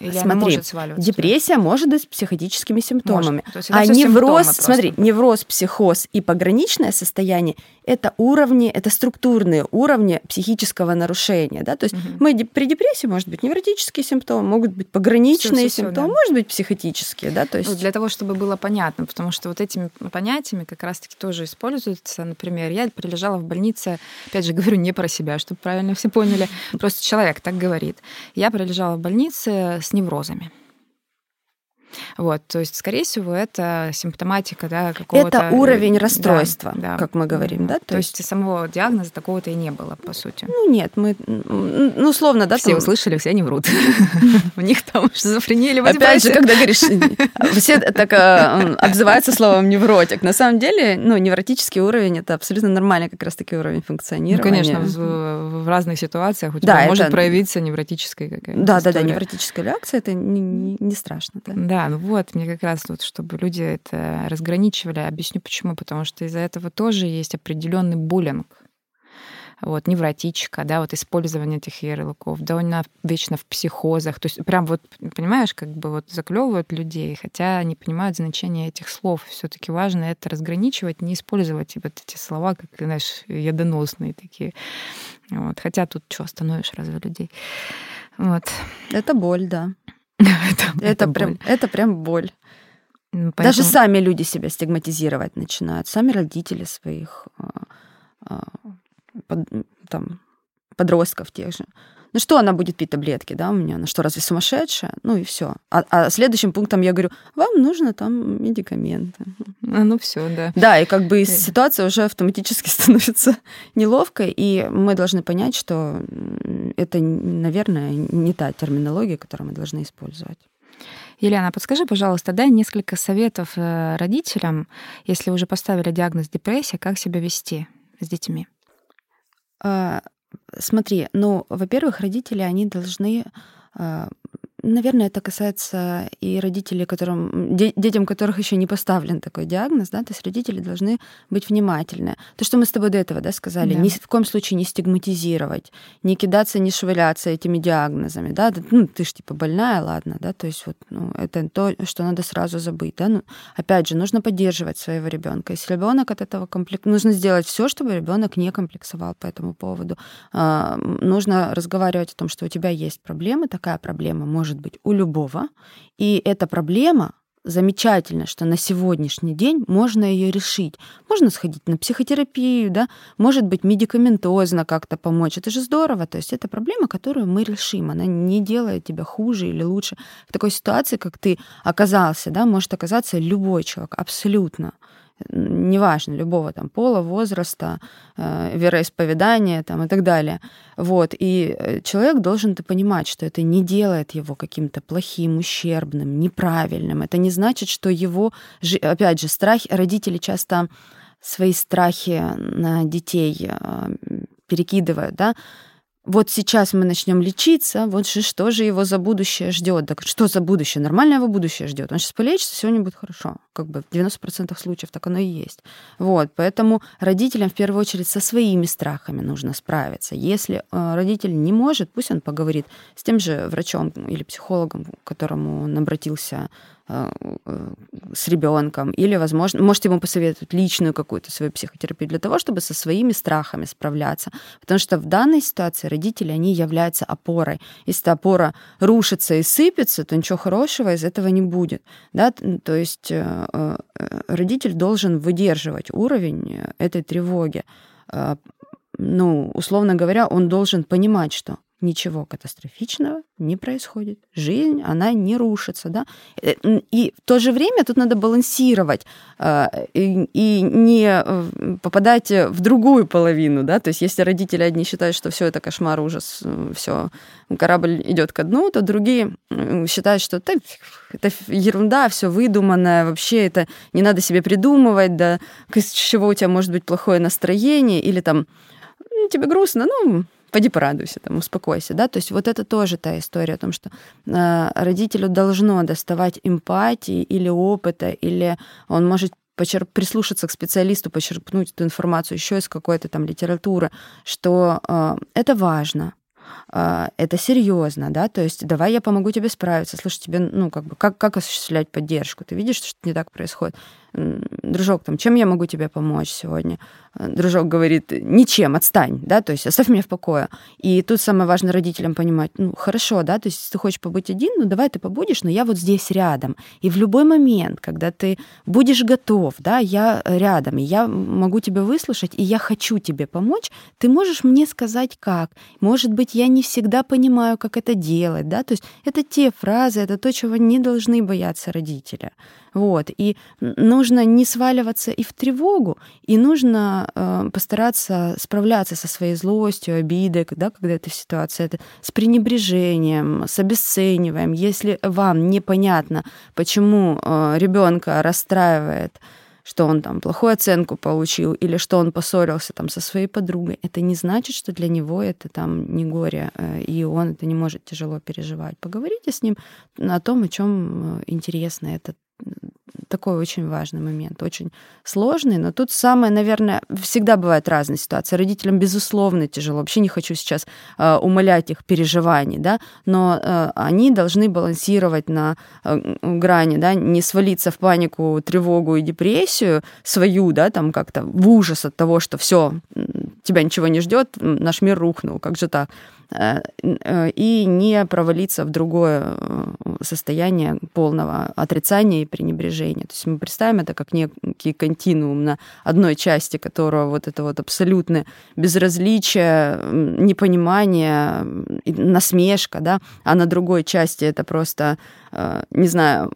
S1: Или
S2: Смотри,
S1: она может сваливаться?
S2: Депрессия может быть с психотическими симптомами.
S1: Может.
S2: А невроз, смотри,
S1: просто.
S2: невроз, психоз и пограничное состояние это уровни, это структурные уровни психического нарушения. Да? То есть
S1: Мгм.
S2: мы при депрессии может быть невротические симптомы, могут быть пограничные
S1: Всё-всё-всё,
S2: симптомы,
S1: да.
S2: может быть психотические. Да? То есть...
S1: Ну, для того, чтобы было понятно, потому что вот этими понятиями как раз-таки тоже используются. Например, я прилежала в больнице, опять же говорю не про себя, чтобы правильно все поняли, просто человек так говорит. Я прилежала в больнице с неврозами. Вот, то есть, скорее всего, это симптоматика, да, какого-то...
S2: Это уровень
S1: да,
S2: расстройства,
S1: да.
S2: как мы говорим, да?
S1: То, есть, самого диагноза такого-то и не было, по сути.
S2: Ну нет, мы, ну условно, да,
S1: все
S2: там-
S1: услышали, все не врут. У них там шизофрения или
S2: Опять же, когда говоришь, все так э, обзываются словом невротик. На самом деле, ну, невротический уровень это абсолютно нормальный как раз-таки уровень
S1: Ну,
S2: функционирования.
S1: конечно, в, разных ситуациях у тебя
S2: Да,
S1: может проявиться невротическая какая-то
S2: Да, да, да,
S1: история.
S2: невротическая реакция это не, страшно. Да.
S1: Ну вот, мне как раз вот, чтобы люди это разграничивали, объясню почему. Потому что из-за этого тоже есть определенный буллинг. Вот, невротичка, да, вот использование этих ярлыков, да, она вечно в психозах. То есть прям вот, понимаешь, как бы вот заклевывают людей, хотя не понимают значение этих слов. все таки важно это разграничивать, не использовать вот эти слова, как, знаешь, ядоносные такие. Вот. Хотя тут что, остановишь разве людей? Вот.
S2: Это боль, да.
S1: это,
S2: Это,
S1: боль.
S2: прям, это прям боль. Даже
S1: поэтому-
S2: сами люди себя стигматизировать начинают, сами родители своих а, а, там, подростков тех же. Ну что она будет пить таблетки, да, у меня? Она что, разве сумасшедшая? Ну и все. А, а следующим пунктом я говорю, вам нужно там медикаменты.
S1: А, ну все, да.
S2: Да, и как бы
S1: Э.
S2: ситуация уже автоматически становится неловкой, и мы должны понять, что это, наверное, не та терминология, которую мы должны использовать.
S1: Елена, подскажи, пожалуйста, дай несколько советов э, родителям, если уже поставили диагноз депрессия, как себя вести с детьми?
S2: Смотри, ну, во-первых, родители, они должны, а, наверное, это касается и родителей, которым, де- детям, которых еще не поставлен такой диагноз, да, то есть родители должны быть внимательны. То, что мы с тобой до этого, да, сказали,
S1: Да.
S2: ни в коем случае не стигматизировать, не кидаться, не швыляться этими диагнозами, да, ну, ты ж типа больная, ладно, да, то есть вот, ну, это то, что надо сразу забыть, да, ну, опять же, нужно поддерживать своего ребенка. Если ребенок от этого комплекс, нужно сделать все, чтобы ребенок не комплексовал по этому поводу. А, Нужно разговаривать о том, что у тебя есть проблемы, такая проблема может быть у любого, и эта проблема замечательно, что на сегодняшний день можно ее решить. Можно сходить на психотерапию, да, может быть, медикаментозно как-то помочь. Это же здорово. То есть это проблема, которую мы решим. Она не делает тебя хуже или лучше. В такой ситуации, как ты оказался, да, может оказаться любой человек, абсолютно неважно, любого там пола, возраста, э, вероисповедания там, и так далее. Вот. И э, человек должен это понимать, что это не делает его каким-то плохим, ущербным, неправильным. Это не значит, что его... Опять же, страхи... Родители часто свои страхи на детей э, перекидывают, да, вот сейчас мы начнем лечиться, вот же что же его за будущее ждет? Так что за будущее? Нормальное его будущее ждет. Он сейчас полечится, него будет хорошо. Как бы в 90% случаев так оно и есть. Вот, поэтому родителям в первую очередь со своими страхами нужно справиться. Если э, родитель не может, пусть он поговорит с тем же врачом или психологом, к которому он обратился с ребенком, или, возможно, может ему посоветовать личную какую-то свою психотерапию для того, чтобы со своими страхами справляться. Потому что в данной ситуации родители, они являются опорой. Если эта опора рушится и сыпется, то ничего хорошего из этого не будет. Да? То есть э, э, родитель должен выдерживать уровень э, этой тревоги. Э, Ну, условно говоря, он должен понимать, что ничего катастрофичного не происходит. Жизнь, она не рушится, да. Э, И в то же время тут надо балансировать э, и, не э, попадать в другую половину, да. То есть если родители одни считают, что все это кошмар, ужас, все, корабль идет ко дну, то другие считают, что «Да, это ерунда, все выдуманное, вообще это не надо себе придумывать, да, из чего у тебя может быть плохое настроение, или там «Ну, тебе грустно, ну, пойди порадуйся, там, успокойся, да, то есть вот это тоже та история о том, что э, родителю должно доставать эмпатии или опыта, или он может почерп... прислушаться к специалисту, почерпнуть эту информацию еще из какой-то там литературы, что э, это важно. а, это серьезно, да, то есть давай я помогу тебе справиться. Слушай, тебе, ну, как бы, как, как осуществлять поддержку? Ты видишь, что не так происходит? Дружок, там, чем я могу тебе помочь сегодня? Э, дружок говорит, ничем, отстань, да, то есть оставь меня в покое. И тут самое важное родителям понимать, ну, хорошо, да, то есть если ты хочешь побыть один, ну, давай ты побудешь, но я вот здесь рядом. И в любой момент, когда ты будешь готов, да, я рядом, и я могу тебя выслушать, и я хочу тебе помочь, ты можешь мне сказать как. Может быть, я не всегда понимаю, как это делать, да, то есть это те фразы, это то, чего не должны бояться родители. Вот. И нужно не сваливаться и в тревогу, и нужно э, постараться справляться со своей злостью, обидой, да, когда это ситуация, это с пренебрежением, с обесцениванием. Если вам непонятно, почему э, ребенка расстраивает что он там плохую оценку получил или что он поссорился там со своей подругой, это не значит, что для него это там не горе, э, и он это не может тяжело переживать. Поговорите с ним о том, о чем э, интересно этот такой очень важный момент, очень сложный, но тут самое, наверное, всегда бывают разные ситуации. Родителям, безусловно, тяжело. Вообще не хочу сейчас э, умолять их переживаний, да, но э, они должны балансировать на э, грани, да, не свалиться в панику, тревогу и депрессию свою, да, там как-то в ужас от того, что все, тебя ничего не ждет, наш мир рухнул, как же так? Э, э, и не провалиться в другое э, состояние полного отрицания и пренебрежения. То есть мы представим это как некий континуум на одной части, которого вот это вот абсолютное безразличие, непонимание, насмешка, да, а на другой части это просто, не знаю,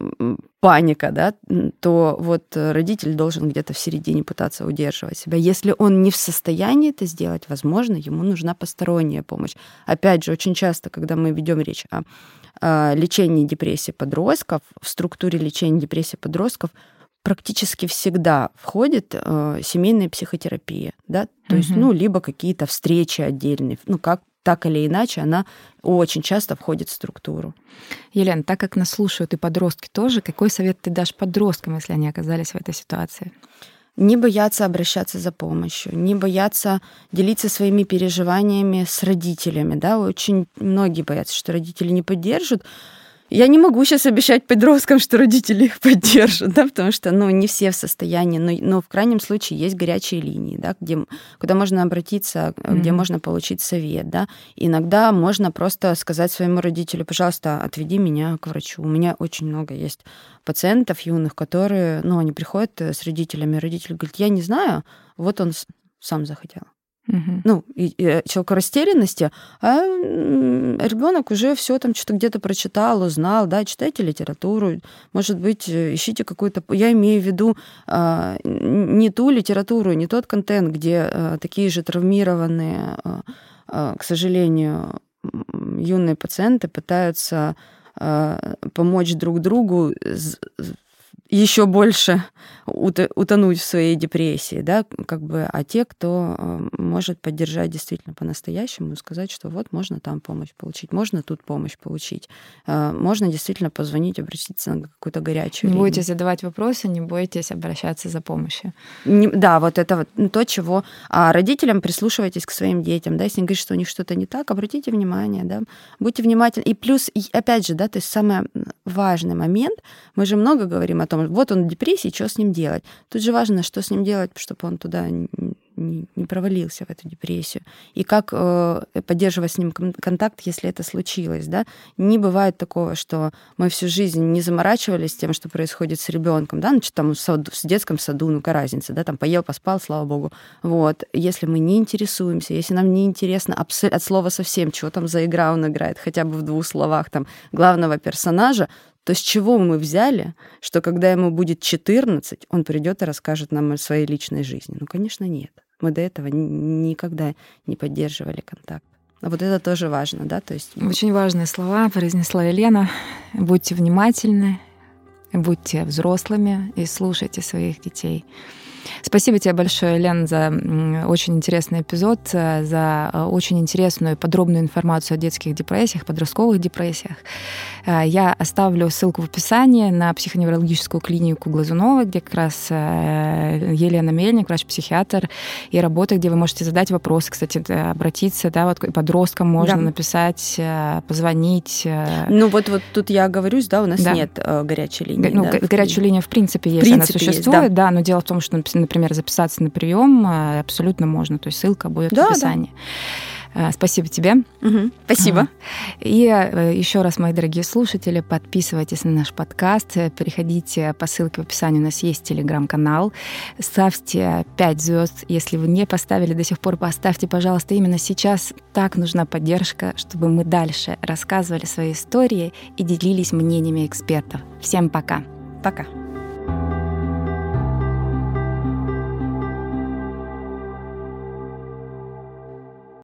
S2: паника, да, то вот родитель должен где-то в середине пытаться удерживать себя. Если он не в состоянии это сделать, возможно, ему нужна посторонняя помощь. Опять же, очень часто, когда мы ведем речь о, о лечении депрессии подростков, в структуре лечения депрессии подростков практически всегда входит э, семейная психотерапия, да, то угу. есть, ну, либо какие-то встречи отдельные, ну, как так или иначе она очень часто входит в структуру.
S1: Елена, так как нас слушают и подростки тоже, какой совет ты дашь подросткам, если они оказались в этой ситуации?
S2: Не бояться обращаться за помощью, не бояться делиться своими переживаниями с родителями. Да? Очень многие боятся, что родители не поддержат. Я не могу сейчас обещать подросткам, что родители их поддержат, да, потому что, ну, не все в состоянии, но, но в крайнем случае есть горячие линии, да, где, куда можно обратиться, mm-hmm. где можно получить совет, да. Иногда можно просто сказать своему родителю, пожалуйста, отведи меня к врачу. У меня очень много есть пациентов юных, которые, ну, они приходят с родителями, родитель говорит, я не знаю, вот он сам захотел. Угу. Ну, и, и э, человек растерянности, а ребенок уже все там что-то где-то прочитал, узнал, да, читайте литературу, может быть, э, ищите какую-то... Я имею в виду а, не ту литературу, не тот контент, где а, такие же травмированные, а, а, к сожалению, юные пациенты пытаются а, помочь друг другу еще больше утонуть в своей депрессии, да, как бы, а те, кто э, может поддержать действительно по-настоящему, сказать, что вот можно там помощь получить, можно тут помощь получить, э, можно действительно позвонить, обратиться на какую-то горячую.
S1: Не линию. бойтесь задавать вопросы, не бойтесь обращаться за помощью.
S2: Не, да, вот это вот то, чего а родителям прислушивайтесь к своим детям, да, если они говорят, что у них что-то не так, обратите внимание, да, будьте внимательны. И плюс, опять же, да, то есть самый важный момент, мы же много говорим о том, вот он в депрессии, что с ним делать? Тут же важно, что с ним делать, чтобы он туда не, провалился в эту депрессию. И как э, поддерживать с ним контакт, если это случилось. Да? Не бывает такого, что мы всю жизнь не заморачивались тем, что происходит с ребенком, да, значит, там в, саду, в детском саду, ну, какая разница, да, там поел, поспал, слава богу. Вот. Если мы не интересуемся, если нам не интересно от слова совсем, чего там за игра он играет, хотя бы в двух словах там главного персонажа, то с чего мы взяли, что когда ему будет 14, он придет и расскажет нам о своей личной жизни? Ну, конечно, нет. Мы до этого никогда не поддерживали контакт. А вот это тоже важно, да, то есть...
S1: Очень важные слова произнесла Елена. Будьте внимательны, будьте взрослыми и слушайте своих детей. Спасибо тебе большое, Лен, за очень интересный эпизод, э, за э, очень интересную и подробную информацию о детских депрессиях, подростковых депрессиях. Э, я оставлю ссылку в описании на психоневрологическую клинику Глазунова, где как раз Елена Мельник, врач-психиатр, и работа, где вы можете задать вопросы, кстати, обратиться, да, вот подросткам можно да. написать, позвонить.
S2: Ну вот, вот тут я оговорюсь, да, у нас да. нет горячей линии.
S1: Ну,
S2: да,
S1: горячая линия в принципе есть, в принципе она существует, есть, да. да, но дело в том, что, например, записаться на прием абсолютно можно, то есть ссылка будет да, в описании. Да. Спасибо тебе.
S2: Угу, спасибо.
S1: И э, еще раз, мои дорогие слушатели, подписывайтесь на наш подкаст, переходите по ссылке в описании, у нас есть телеграм-канал, ставьте 5 звезд, если вы не поставили до сих пор, поставьте, пожалуйста, именно сейчас. Так нужна поддержка, чтобы мы дальше рассказывали свои истории и делились мнениями экспертов. Всем пока.
S2: Пока.